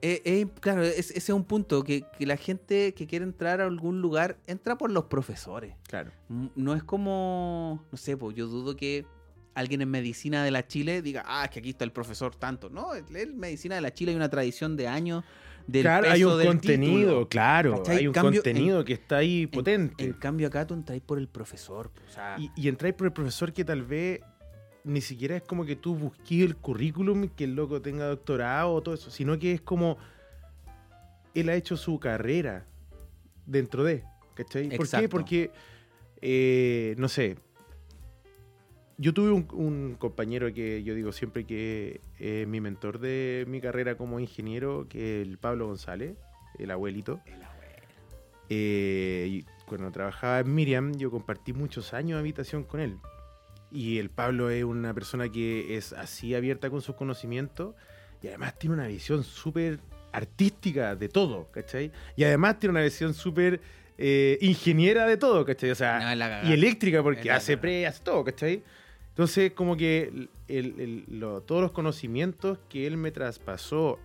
eh, eh, claro, es- ese es un punto, que, que la gente que quiere entrar a algún lugar entra por los profesores. Claro. No es como, no sé, pues yo dudo que alguien en medicina de la Chile diga, ah, es que aquí está el profesor tanto. No, en medicina de la Chile hay una tradición de años del Claro, peso hay un del contenido, título. claro. ¿Cachai? Hay un Cambio, contenido que está ahí En- potente. En, cambio acá tú entras por el profesor. O sea, Y, y entráis por el profesor que tal vez ni siquiera es como que tú busques el currículum, que el loco tenga doctorado o todo eso, sino que es como él ha hecho su carrera dentro de, ¿cachai? ¿Por qué? Porque, eh, no sé, yo tuve un, un compañero que yo digo siempre que es mi mentor de mi carrera como ingeniero, que es el Pablo González, el abuelito. Eh, y cuando trabajaba en Miriam, yo compartí muchos años de habitación con él. Y el Pablo es una persona que es así abierta con sus conocimientos y además tiene una visión súper artística de todo, ¿cachai? Y además tiene una visión súper eh, ingeniera de todo, ¿cachai? O sea, no, y eléctrica porque hace pre, hace todo, ¿cachai? Entonces, como que el- el- el- lo- todos los conocimientos que él me traspasó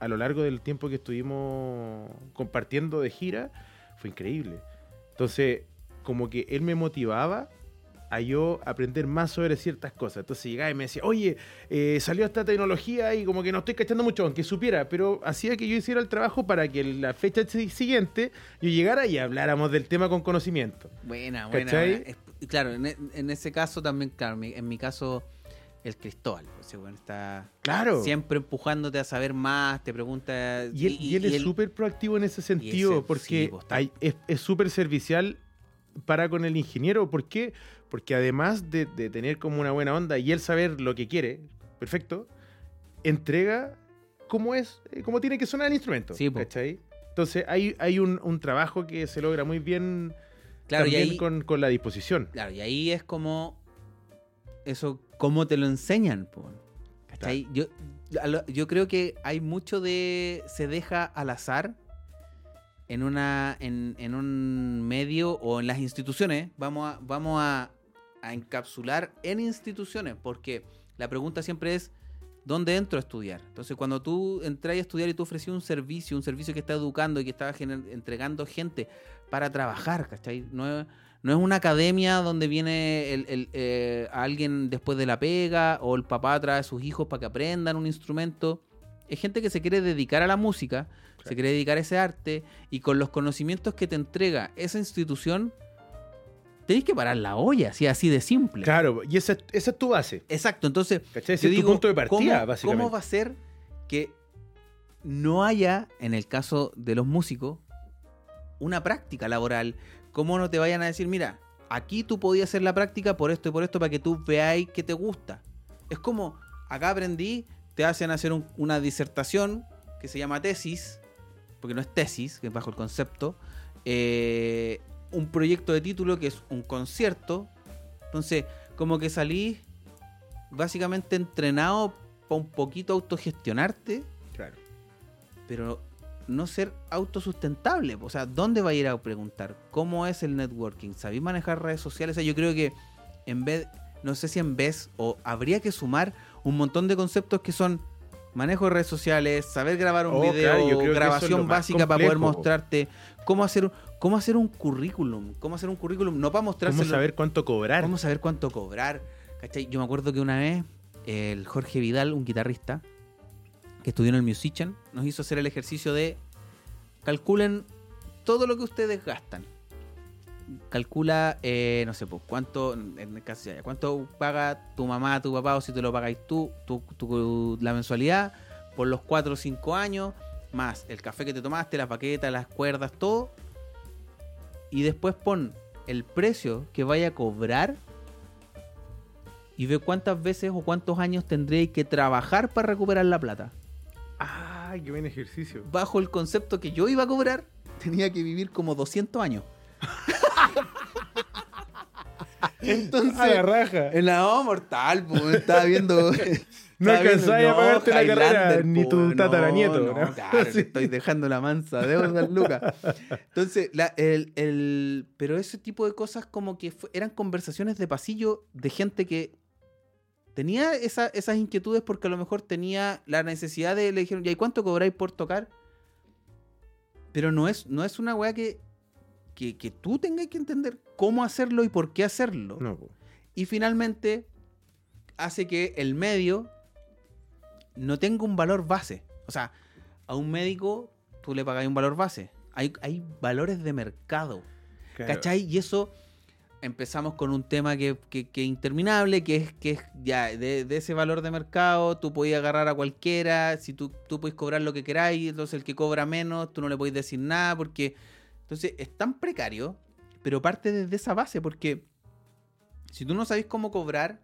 a lo largo del tiempo que estuvimos compartiendo de gira fue increíble. Entonces, como que él me motivaba a yo aprender más sobre ciertas cosas. Entonces llegaba y me decía, oye, eh, salió esta tecnología y como que no estoy cachando mucho, aunque supiera, pero hacía que yo hiciera el trabajo para que la fecha siguiente yo llegara y habláramos del tema con conocimiento. Buena, buena. Claro, en, en, ese caso también, claro, en mi caso el Cristóbal. Ese bueno está claro. siempre empujándote a saber más, te pregunta. Y él, es súper proactivo en ese sentido, porque pues, es súper servicial para con el ingeniero. ¿Por qué? Porque además de, tener como una buena onda y él saber lo que quiere, perfecto, entrega cómo es, eh, cómo tiene que sonar el instrumento. Sí, ¿cachai? Entonces hay, hay un, trabajo que se logra muy bien claro, también con, con la disposición. Claro, y ahí es como eso cómo te lo enseñan. Yo, yo creo que hay mucho de. se deja al azar en una. en, un medio o en las instituciones. Vamos a. Vamos a, encapsular en instituciones. Porque la pregunta siempre es. ¿Dónde entro a estudiar? Entonces, cuando tú entras a estudiar y tú ofreces un servicio, un servicio que está educando y que está entregando gente para trabajar, ¿cachai? No no es una academia donde viene el, eh, alguien después de la pega o el papá trae a sus hijos para que aprendan un instrumento. Es gente que se quiere dedicar a la música, se quiere dedicar a ese arte y con los conocimientos que te entrega esa institución, tenéis que parar la olla, así, así de simple. Claro, y esa, esa es tu base. Exacto, entonces, Ese es tu punto de partida, básicamente. ¿cómo va a ser que no haya, en el caso de los músicos, una práctica laboral ¿Cómo no te vayan a decir, mira, aquí tú podías hacer la práctica por esto y por esto para que tú veáis que te gusta? Es como, acá aprendí, te hacen hacer una disertación que se llama tesis, porque no es tesis, que es bajo el concepto, eh, un proyecto de título que es un concierto. Entonces, como que salís básicamente entrenado para un poquito autogestionarte. Claro. Pero no ser autosustentable. O sea, ¿dónde va a ir a preguntar? ¿Cómo es el networking? ¿Sabéis manejar redes sociales? yo creo que en vez, no sé si en vez, o habría que sumar un montón de conceptos que son manejo de redes sociales, saber grabar un oh, video, grabación básica para poder mostrarte cómo hacer, cómo hacer un currículum, cómo hacer un currículum, no para mostrarse. Cómo saber cuánto cobrar. Cómo saber cuánto cobrar. Yo me acuerdo que una vez el Jorge Vidal, un guitarrista, que estudió en el Musician, nos hizo hacer el ejercicio de calculen todo lo que ustedes gastan. Calcula, eh, no sé, pues, cuánto, en caso cuánto paga tu mamá, tu papá, o si te lo pagáis tú, la mensualidad, por los 4 o 5 años, más el café que te tomaste, las paquetas, las cuerdas, todo. Y después pon el precio que vaya a cobrar y ve cuántas veces o cuántos años tendréis que trabajar para recuperar la plata. Ay, qué buen ejercicio. Bajo el concepto que yo iba a cobrar, tenía que vivir como 200 años. Entonces, a la raja. En la mortal, pues, estaba viendo. no alcanzaba a pagarte la carrera, ni tu tataranieto. No, ¿no? Claro, estoy dejando la mansa de Lucas. Entonces, el, el, pero ese tipo de cosas como que eran conversaciones de pasillo de gente que tenía esas inquietudes porque a lo mejor tenía la necesidad de, le dijeron, ¿y cuánto cobráis por tocar? Pero no es, no es una weá que, que, tú tengas que entender cómo hacerlo y por qué hacerlo. Y finalmente hace que el medio no tenga un valor base. O sea, a un médico tú le pagáis un valor base. Hay, hay valores de mercado. ¿Cachai? Y eso empezamos con un tema que, que, interminable, que es que es ya de, ese valor de mercado, tú podías agarrar a cualquiera, si tú, tú puedes cobrar lo que queráis, entonces el que cobra menos, tú no le podés decir nada, porque entonces es tan precario, pero parte desde esa base, porque si tú no sabes cómo cobrar,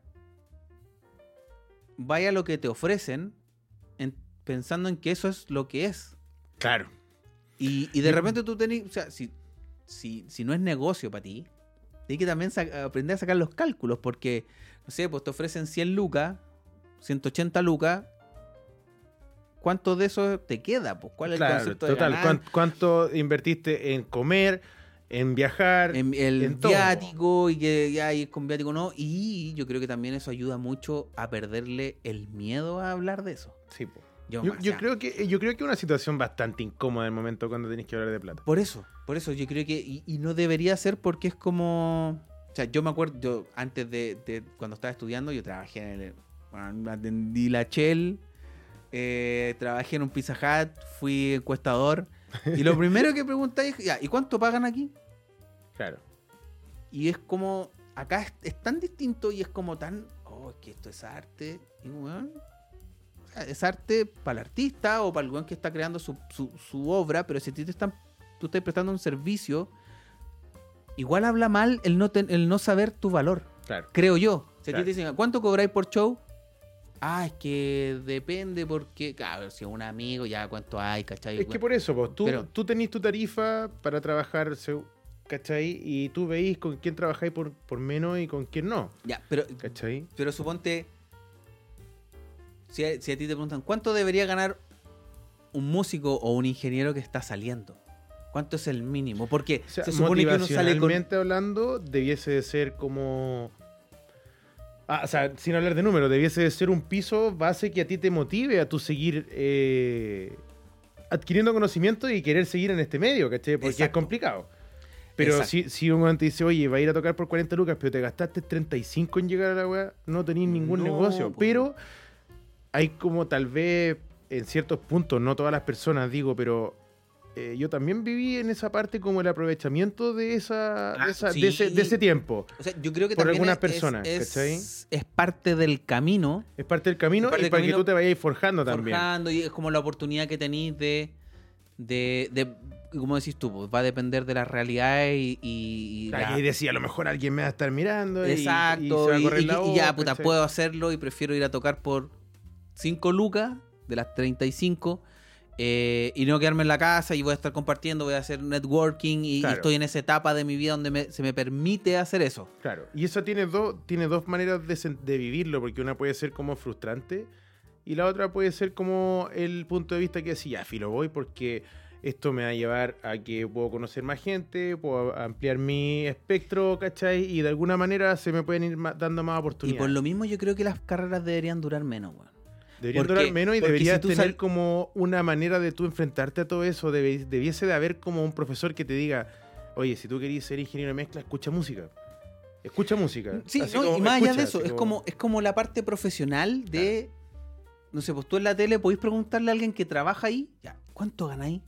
vaya lo que te ofrecen pensando en que eso es lo que es. Claro. Y, y de repente tú tenés, o sea, si, si, si no es negocio para ti, hay que también aprender a sacar los cálculos, porque, no sé, pues te ofrecen 100 lucas, 180 lucas. ¿Cuánto de eso te queda? Pues, ¿Cuál es el concepto total, de ganar? ¿Cuánto invertiste en comer, en viajar, en el viático y que ya es con viático no? Y yo creo que también eso ayuda mucho a perderle el miedo a hablar de eso. Sí, pues. Yo, creo que yo creo que es una situación bastante incómoda en el momento cuando tenés que hablar de plata. Por eso, por eso yo creo que. Y, y no debería ser porque es como. O sea, yo me acuerdo, yo antes de, de cuando estaba estudiando, yo trabajé en el. Bueno, atendí la Shell, eh, trabajé en un Pizza Hut, fui encuestador. Y lo primero que preguntáis es, ¿y cuánto pagan aquí? Claro. Y es como. Acá es, es tan distinto y es como tan. Oh, es que esto es arte. Y weón. Es arte para el artista o para el weón que está creando su, su- su obra, pero si a ti te están, tú estás prestando un servicio, igual habla mal el no, ten- el no saber tu valor, Claro. creo yo. Si a ti Claro. te dicen, ¿cuánto cobráis por show? Ah, es que depende porque, claro, si es un amigo, ya cuánto hay, ¿cachai? Es que por eso, vos, tú, Pero- tú tenés tu tarifa para trabajar, ¿cachai? Y tú veis con quién trabajáis por, por menos y con quién no, Ya, pero ¿cachai? Pero suponte, si a, si a ti te preguntan, ¿cuánto debería ganar un músico o un ingeniero que está saliendo? ¿Cuánto es el mínimo? Porque O sea, se supone que uno sale con... hablando, debiese de ser como... Ah, o sea, sin hablar de números, debiese de ser un piso base que a ti te motive a tú seguir eh, adquiriendo conocimiento y querer seguir en este medio, ¿cachai? Porque es complicado. Pero Exacto. si, si un te dice, oye, va a ir a tocar por 40 lucas, pero te gastaste 35 en llegar a la weá, no tenés ningún No, negocio. Pero hay como tal vez en ciertos puntos, no todas las personas, digo, pero eh, yo también viví en esa parte como el aprovechamiento de esa, Ah, de, esa- sí. de ese, de ese tiempo. O sea, yo creo que por también algunas es- personas, es, ¿cachai? es, parte del camino Es parte del camino parte y del para camino que tú te vayas forjando también. forjando y es como la oportunidad que tenéis de, de, de, como decís tú, pues, va a depender de las realidades y, y- y la- decía, a lo mejor alguien me va a estar mirando Exacto, y, y- y ya, puta, puedo hacerlo y prefiero ir a tocar por 5 lucas de las 35 eh, y no quedarme en la casa y voy a estar compartiendo, voy a hacer networking y, y estoy en esa etapa de mi vida donde me- se me permite hacer eso. Claro, y eso tiene, dos tiene dos maneras de, vivirlo, porque una puede ser como frustrante y la otra puede ser como el punto de vista que decía, ya, filo, voy porque esto me va a llevar a que puedo conocer más gente, puedo ampliar mi espectro, ¿cachai? Y de alguna manera se me pueden ir dando más Y oportunidades. por lo mismo yo creo que las carreras deberían durar menos, weón. Deberían porque- durar menos y deberías si tener como una manera de tú enfrentarte a todo eso. Debe- debiese de haber como un profesor que te diga, oye, si tú querías ser ingeniero de mezcla, escucha música. Escucha música. Sí, Así no, como, y más allá de eso, es como, es como la parte profesional de. No sé, pues tú en la tele podéis preguntarle a alguien que trabaja ahí, ya, ¿cuánto ganáis?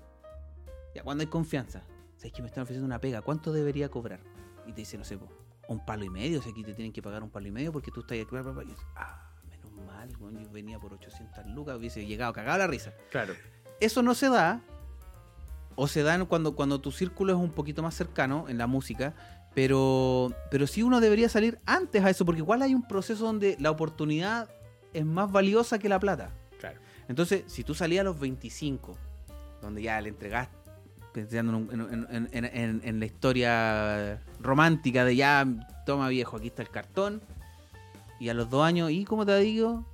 Ya, cuando hay confianza. Sabes que me están ofreciendo una pega, ¿cuánto debería cobrar? Y te dice, no sé, pues, un palo y medio, o sea, aquí te tienen que pagar un palo y medio porque tú estás aquí. ah, mal, weón, yo venía por 800 lucas, hubiese llegado cagado la risa. Claro. Eso no se da, o se da cuando, cuando tu círculo es un poquito más cercano en la música, pero, pero sí uno debería salir antes a eso, porque igual hay un proceso donde la oportunidad es más valiosa que la plata. Claro. Entonces, si tú salías a los 25, donde ya le entregaste, pensando en- en la historia romántica de ya, toma viejo, aquí está el cartón, y a los dos años, ¿y cómo te digo?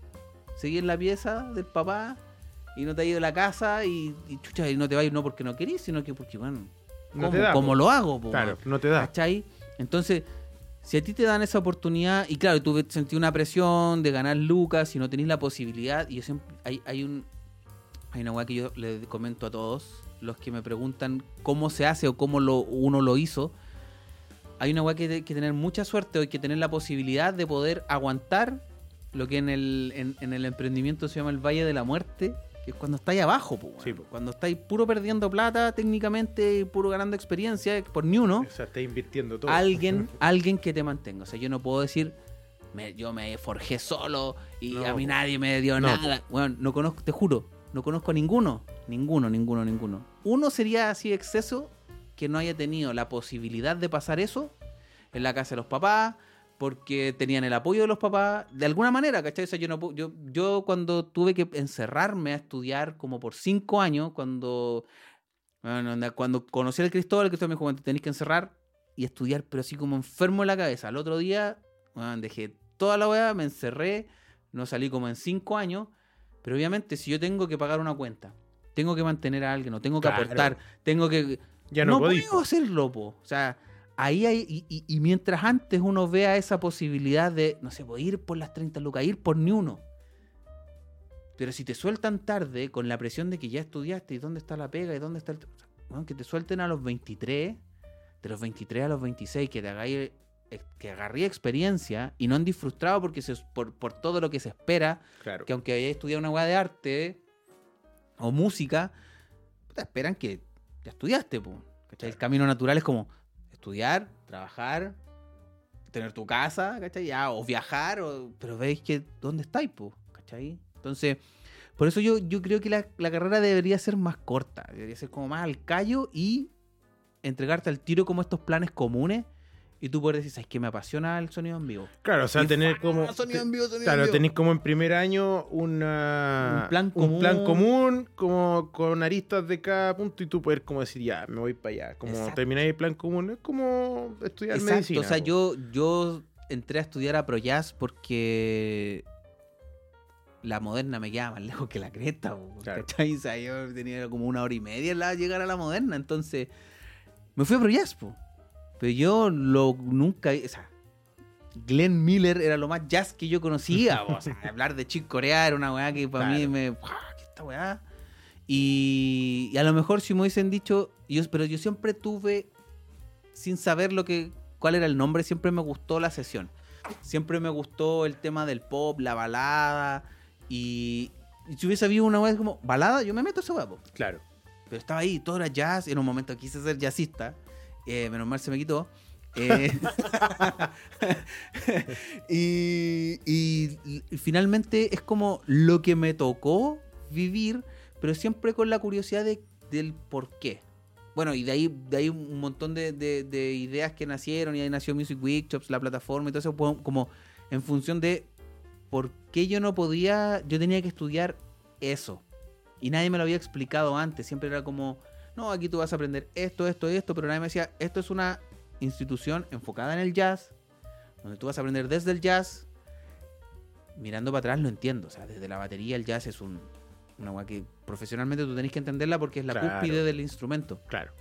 Seguí en la pieza del papá y no te ha ido a la casa y, y chucha, y no te va a ir no porque no querís, sino que porque, bueno, No ¿cómo, te da, cómo po. lo hago? po, Claro, no te da. ¿Cachai? Entonces, si a ti te dan esa oportunidad, y claro, tú sentí una presión de ganar lucas y no tenés la posibilidad, y yo siempre, hay, hay un hay una weá que yo le comento a todos, los que me preguntan cómo se hace o cómo lo, uno lo hizo. Hay una weá que hay que tener mucha suerte o hay que tener la posibilidad de poder aguantar lo que en el, en, en el emprendimiento se llama el Valle de la Muerte, que es cuando estáis abajo, po. Sí, po. cuando estáis puro perdiendo plata técnicamente y puro ganando experiencia por ni uno O sea, está invirtiendo todo. alguien, alguien que te mantenga. O sea, yo no puedo decir, me- yo me forjé solo y No, a mí po. nadie me dio No, nada. Bueno, no conozco, te juro, no conozco a ninguno. Ninguno, ninguno, ninguno. Uno sería así exceso que no haya tenido la posibilidad de pasar eso en la casa de los papás, porque tenían el apoyo de los papás, de alguna manera, ¿cachai? O sea, yo, no, yo, yo cuando tuve que encerrarme a estudiar como por cinco años, cuando, bueno, cuando conocí al Cristóbal, el Cristóbal me dijo, "Bueno, te tenés que encerrar y estudiar, pero así como enfermo en la cabeza. Al otro día, bueno, dejé toda la weá, me encerré, no salí como en cinco años, pero obviamente si yo tengo que pagar una cuenta, tengo que mantener a alguien, o tengo que Claro. aportar, tengo que... Ya no, puedo hacerlo, po. O sea, ahí hay. Y, y- y mientras antes uno vea esa posibilidad de, no sé, ir por las 30 lucas, ir por ni uno. Pero si te sueltan tarde con la presión de que ya estudiaste y dónde está la pega y dónde está el... o sea, weón, que te suelten a los 23, de los 23 a los 26, que te hagáis eh, que agarré experiencia y no andes frustrado porque se- por, por todo lo que se espera, Claro. que aunque hayas estudiado una weá de arte o música, te esperan que ya estudiaste, po, ¿cachai? El Claro. camino natural es como estudiar, trabajar, tener tu casa, ¿cachai? O viajar, o- pero veis que dónde estáis, po, ¿cachai? Entonces, por eso yo, yo creo que la, la carrera debería ser más corta, debería ser como más al callo y entregarte al tiro como estos planes comunes y tú puedes decir, ¿sabes qué me apasiona el sonido en vivo? Claro, o sea, Y tener como. Sonido en vivo, sonido Claro, en vivo. como en primer año una, Un plan plan común. común, como con aristas de cada punto y tú poder como decir, ya, me voy para allá. Como Exacto. termináis el plan común, es como estudiar Exacto, medicina. o sea, yo, yo entré a estudiar a ProJazz porque la moderna me quedaba más lejos que la cresta, po, Claro. ¿cachai? O sea, yo tenía como una hora y media en la llegar a la moderna, entonces me fui a ProJazz, po. Pero yo lo nunca, o sea, Glenn Miller era lo más jazz que yo conocía, o sea, hablar de Chick Corea era una weá que para mí me. ¿qué esta weá? Y, y a lo mejor si me hubiesen dicho, yo, pero yo siempre tuve sin saber lo que cuál era el nombre, siempre me gustó la sesión. Siempre me gustó el tema del pop, la balada. Y, y si hubiese habido una vez como balada, yo me meto a weá, po. Claro. Pero estaba ahí, todo era jazz. En un momento quise ser jazzista. Eh, menos mal se me quitó. Eh, y, finalmente es como lo que me tocó vivir, pero siempre con la curiosidad de, del por qué. Bueno, y de ahí, de ahí un montón de ideas que nacieron, y ahí nació Music Workshops, la plataforma y todo eso, pues, como en función de por qué yo no podía, yo tenía que estudiar eso. Y nadie me lo había explicado antes, siempre era como, no, aquí tú vas a aprender esto, esto, esto, pero nadie me decía, esto es una institución enfocada en el jazz, donde tú vas a aprender desde el jazz. Mirando para atrás lo entiendo, o sea, desde la batería el jazz es un, una weá que profesionalmente tú tenés que entenderla porque es la Claro. cúspide del instrumento. Claro.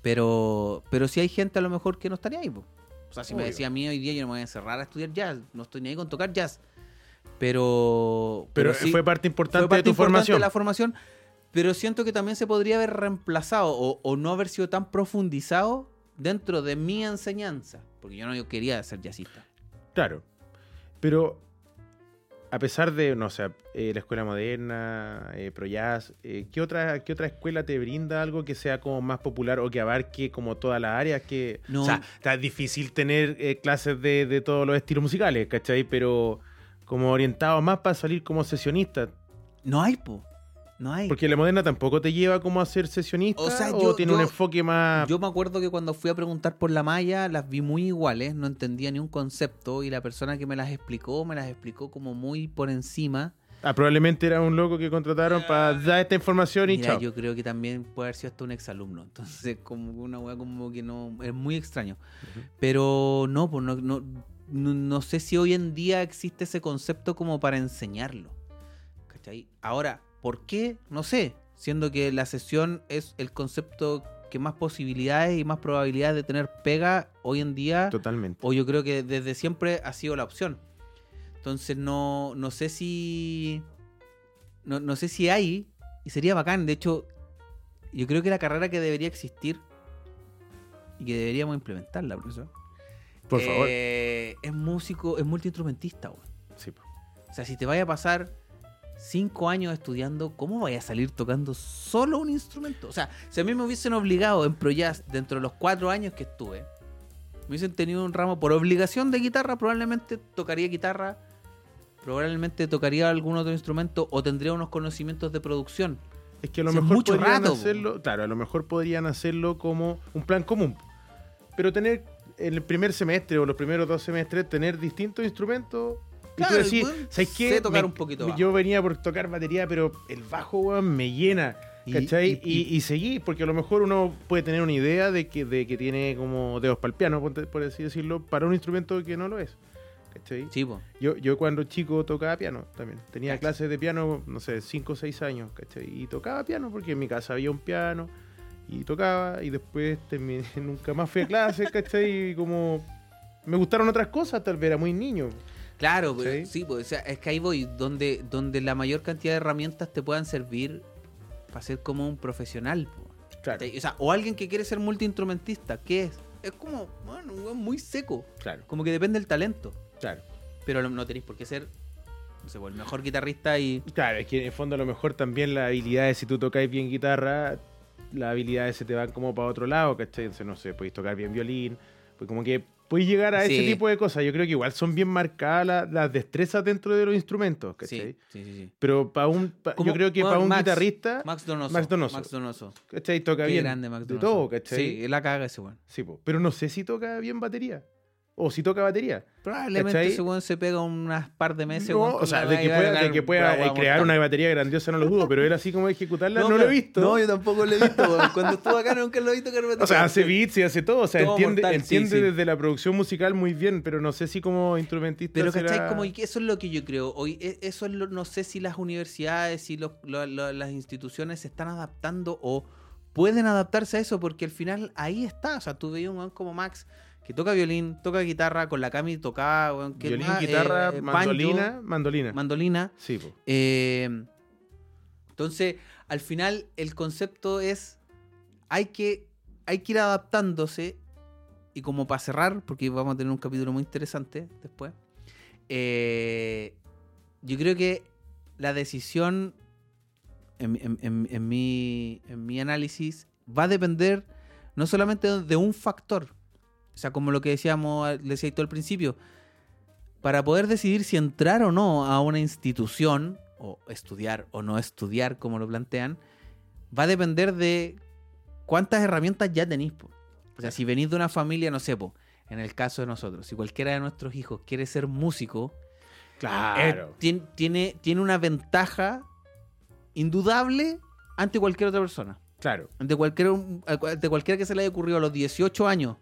Pero, pero si hay gente a lo mejor que no estaría ahí. po. O sea, si me decía a mí hoy día yo no me voy a encerrar a estudiar jazz, no estoy ni ahí con tocar jazz. Pero, Pero, sí, fue parte importante fue parte de tu importante formación. de la formación. Pero siento que también se podría haber reemplazado o, o no haber sido tan profundizado dentro de mi enseñanza. Porque yo no yo quería ser jazzista. Claro. Pero a pesar de, no sé, eh, la escuela moderna, eh, ProJazz, eh, ¿qué, otra, ¿qué otra escuela te brinda algo que sea como más popular o que abarque como todas las áreas? Que, No. O sea, está difícil tener eh, clases de, de todos los estilos musicales, ¿cachai? Pero como orientado más para salir como sesionista. No hay, po. No hay. Porque la moderna tampoco te lleva como a ser sesionista o, sea, yo- tiene un enfoque más... Yo me acuerdo que cuando fui a preguntar por la malla, las vi muy iguales, no entendía ni un concepto y la persona que me las explicó, me las explicó como muy por encima. Ah, probablemente era un loco que contrataron para dar esta información y Mira, chao. yo creo que también puede haber sido hasta un exalumno. Entonces, como una weá como que no. Es muy extraño. Pero no, pues no, no, no, no sé si hoy en día existe ese concepto como para enseñarlo. ¿Cachai? Ahora, ¿por qué? No sé. Siendo que la sesión es el concepto que más posibilidades y más probabilidades de tener pega hoy en día. Totalmente. O yo creo que desde siempre ha sido la opción. Entonces no, no sé si. No, no sé si hay. Y sería bacán. De hecho, yo creo que la carrera que debería existir. Y que deberíamos implementarla, profesor. Por favor. eh, es músico, es multiinstrumentista, weón. Sí, po. O sea, si te vaya a pasar cinco años estudiando, ¿cómo vaya a salir tocando solo un instrumento? O sea, si a mí me hubiesen obligado en ProJazz dentro de los cuatro años que estuve, me hubiesen tenido un ramo por obligación de guitarra, probablemente tocaría guitarra, probablemente tocaría algún otro instrumento o tendría unos conocimientos de producción. Es que a lo mejor mucho podrían rato, po. hacerlo, claro, a lo mejor podrían hacerlo como un plan común. Pero tener en el primer semestre o los primeros dos semestres, tener distintos instrumentos. Y tú Claro, decís, ¿sabes qué? sé tocar Me- un poquito bajo. Yo venía por tocar batería, pero el bajo, weón, me llena. Y- ¿Cachai? y- Y, y, seguí, porque a lo mejor uno puede tener una idea de que, de que tiene como dedos para el piano, por, así decirlo, para un instrumento que no lo es. ¿Cachai? Sí. Yo, yo cuando chico tocaba piano también. Tenía Cacha. clases de piano, no sé, 5 o 6 años, ¿cachai? Y tocaba piano porque en mi casa había un piano y tocaba y después terminé, nunca más fui a clases, ¿cachai? Y como me gustaron otras cosas, tal vez era muy niño. Claro, pues, ¿Sí? pues, o sea, es que ahí voy, donde, donde la mayor cantidad de herramientas te puedan servir para ser como un profesional. Claro, O sea, o alguien que quiere ser multiinstrumentista, ¿qué es? Es como, bueno, muy seco. claro, Como que depende del talento. claro. Pero no- no tenéis por qué ser, no sé, pues, el mejor guitarrista y. Claro, es que en el fondo a lo mejor también las habilidades, si tú tocáis bien guitarra, las habilidades se te van como para otro lado, ¿cachai? Entonces, no sé, podéis tocar bien violín, pues como que puedes llegar a ese tipo de cosas. Yo creo que igual son bien marcadas la- las destrezas dentro de los instrumentos, ¿cachai? Sí, sí, sí. Pero para un, pa- yo creo que bueno, para un Max- guitarrista, Max Donoso. Max Donoso. Max Donoso. ¿cachai? Toca Qué bien grande Max de Donoso. todo, ¿cachai? Sí, la caga ese weón. Sí, po. pero no sé si toca bien batería. O si toca batería. Probablemente weón se pega unas par de meses. No, o sea, de que pueda, de que pueda eh, crear una batería grandiosa no lo dudo, pero él así como ejecutarla no, lo he visto. No, yo tampoco lo he visto. Cuando estuvo acá nunca lo he visto batería. O sea, hace beats y hace todo. O sea, Todo entiende, mortal, entiende sí. desde la producción musical muy bien, pero no sé si como instrumentista. Pero, será- ¿cachai? Como que eso es lo que yo creo. Hoy, e- eso es lo- no sé si las universidades y lo- las instituciones se están adaptando o pueden adaptarse a eso, porque al final ahí está. O sea, tú veías un weón como Max que toca violín, toca guitarra, con la Cami tocaba, que Violín, más, guitarra, eh, mandolina, banjo, mandolina. mandolina. sí, po. Eh, entonces, al final, el concepto es: hay que, hay que ir adaptándose. Y como para cerrar, porque vamos a tener un capítulo muy interesante después. eh, yo creo que la decisión, en, en- en- en mi, en mi análisis, va a depender no solamente de un factor. O sea, como lo que decíamos, decía todo al principio, para poder decidir si entrar o no a una institución, o estudiar o no estudiar, como lo plantean, va a depender de cuántas herramientas ya tenéis. po. O sea, si venís de una familia, no sé, po, en el caso de nosotros, si cualquiera de nuestros hijos quiere ser músico, Claro. eh, tien- tiene, tiene una ventaja indudable ante cualquier otra persona. claro. Ante, cualquier, ante cualquiera que se le haya ocurrido a los 18 años,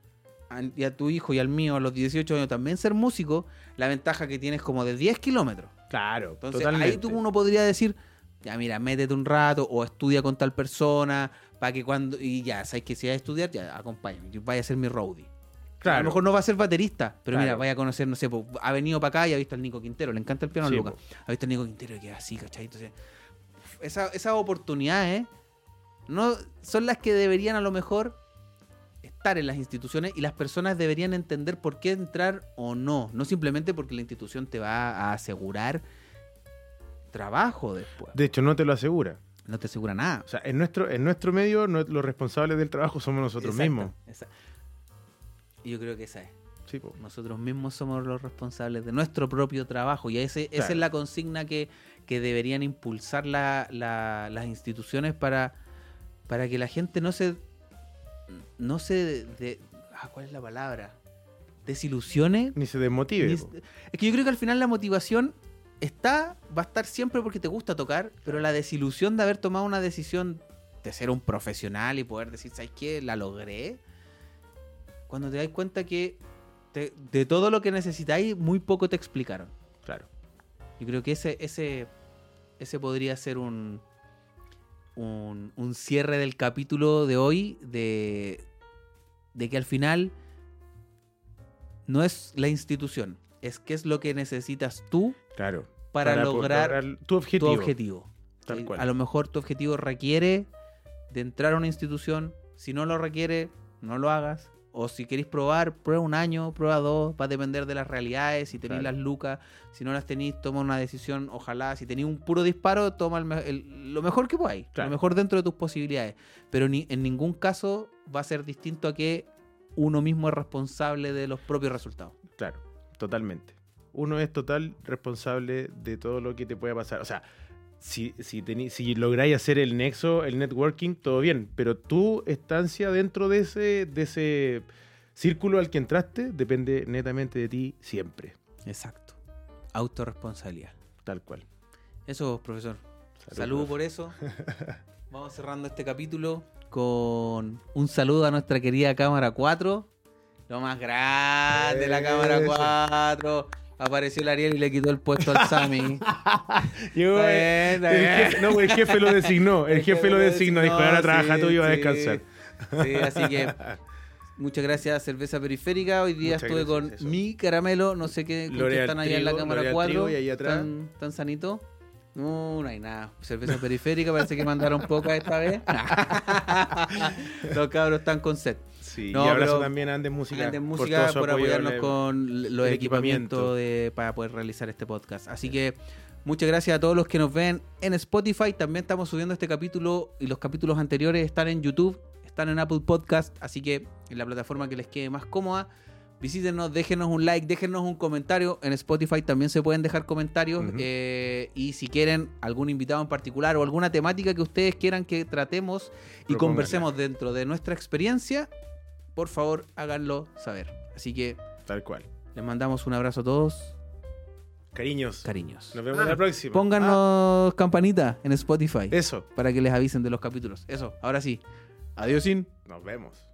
y a tu hijo y al mío a los 18 años también ser músico, la ventaja que tienes como de 10 kilómetros. Claro. Entonces totalmente. ahí tú uno podría decir, ya mira, métete un rato o estudia con tal persona, para que cuando, y ya, sabes que si vas a estudiar, ya, acompáñame, yo vaya a ser mi roadie. Claro. A lo mejor no va a ser baterista, pero mira, vaya a conocer, no sé, po, ha venido para acá y ha visto al Nico Quintero, le encanta el piano Sí, Lucas. Ha visto al Nico Quintero y queda así, ¿cachai? Entonces, esa- esas oportunidades no son las que deberían a lo mejor estar en las instituciones y las personas deberían entender por qué entrar o no. No simplemente porque la institución te va a asegurar trabajo después. De hecho, no te lo asegura. No te asegura nada. O sea, en nuestro, en nuestro medio, los responsables del trabajo somos nosotros Exacto, mismos. exacto. Yo creo que esa es. Sí. Nosotros mismos somos los responsables de nuestro propio trabajo y ese, esa es la consigna que, que deberían impulsar la- la- las instituciones para, para que la gente no se no se de- ah, ¿cuál es la palabra? desilusione. Ni se desmotive. Ni- es que yo creo que al final la motivación está, va a estar siempre porque te gusta tocar, pero la desilusión de haber tomado una decisión de ser un profesional y poder decir, ¿sabes qué? La logré. Cuando te das cuenta que te- de todo lo que necesitáis, muy poco te explicaron. Claro. Yo creo que ese, ese, ese podría ser un, un, un cierre del capítulo de hoy, de, de que al final no es la institución, es qué es lo que necesitas tú Claro. para, lograr tu objetivo. tu objetivo. Tal ¿sí? cual. A lo mejor tu objetivo requiere de entrar a una institución. Si no lo requiere, no lo hagas. O si queréis probar, prueba un año, prueba dos. Va a depender de las realidades. Si tenéis Claro. las lucas, si no las tenéis, toma una decisión. Ojalá, si tenéis un puro disparo, toma el me- el- lo mejor que podáis. Claro. Lo mejor dentro de tus posibilidades. Pero ni, en ningún caso va a ser distinto a que uno mismo es responsable de los propios resultados. Claro, totalmente. Uno es total responsable de todo lo que te pueda pasar. O sea, si, si, tení- si lográis hacer el nexo, el networking, todo bien. Pero tu estancia dentro de ese, de ese círculo al que entraste depende netamente de ti siempre. Exacto. Autorresponsabilidad. Tal cual. Eso, profesor. Salud, por eso. Vamos cerrando este capítulo con un saludo a nuestra querida cámara 4. Lo más grande, la cámara Eso. 4. Apareció el Ariel y le quitó el puesto al Sammy. Llegó, Está eh, bien, está el jefe, no, el jefe lo designó. El, jefe, lo designó. Dijo, ahora trabaja tú y va a sí, descansar. Sí, así que Muchas gracias, Cerveza Periférica. Hoy día Muchas estuve gracias, con eso. mi caramelo. No sé qué, con qué están allá en la cámara L'Oreal 4. Trigo y ahí atrás. ¿Tan, tan sanito? No, no hay nada. Cerveza Periférica, parece que mandaron poca esta vez. Los cabros están con set. Sí, No, y abrazo pero- también a Andes Música. Andes por Música por, apoyo apoyarnos con los equipamientos equipamiento. de, para poder realizar este podcast. Así que muchas gracias a todos los que nos ven en Spotify. También estamos subiendo este capítulo y los capítulos anteriores están en YouTube, están en Apple Podcast. Así que en la plataforma que les quede más cómoda. Visítenos, déjenos un like, déjenos un comentario. En Spotify también se pueden dejar comentarios. Eh, y si quieren algún invitado en particular o alguna temática que ustedes quieran que tratemos y conversemos dentro de nuestra experiencia, por favor háganlo saber. Así que Tal cual. les mandamos un abrazo a todos. Cariños. Cariños. Nos vemos en la próxima. Pónganos campanita en Spotify Ah, eso. para que les avisen de los capítulos. Eso, ahora sí. Adiós, sin. Nos vemos.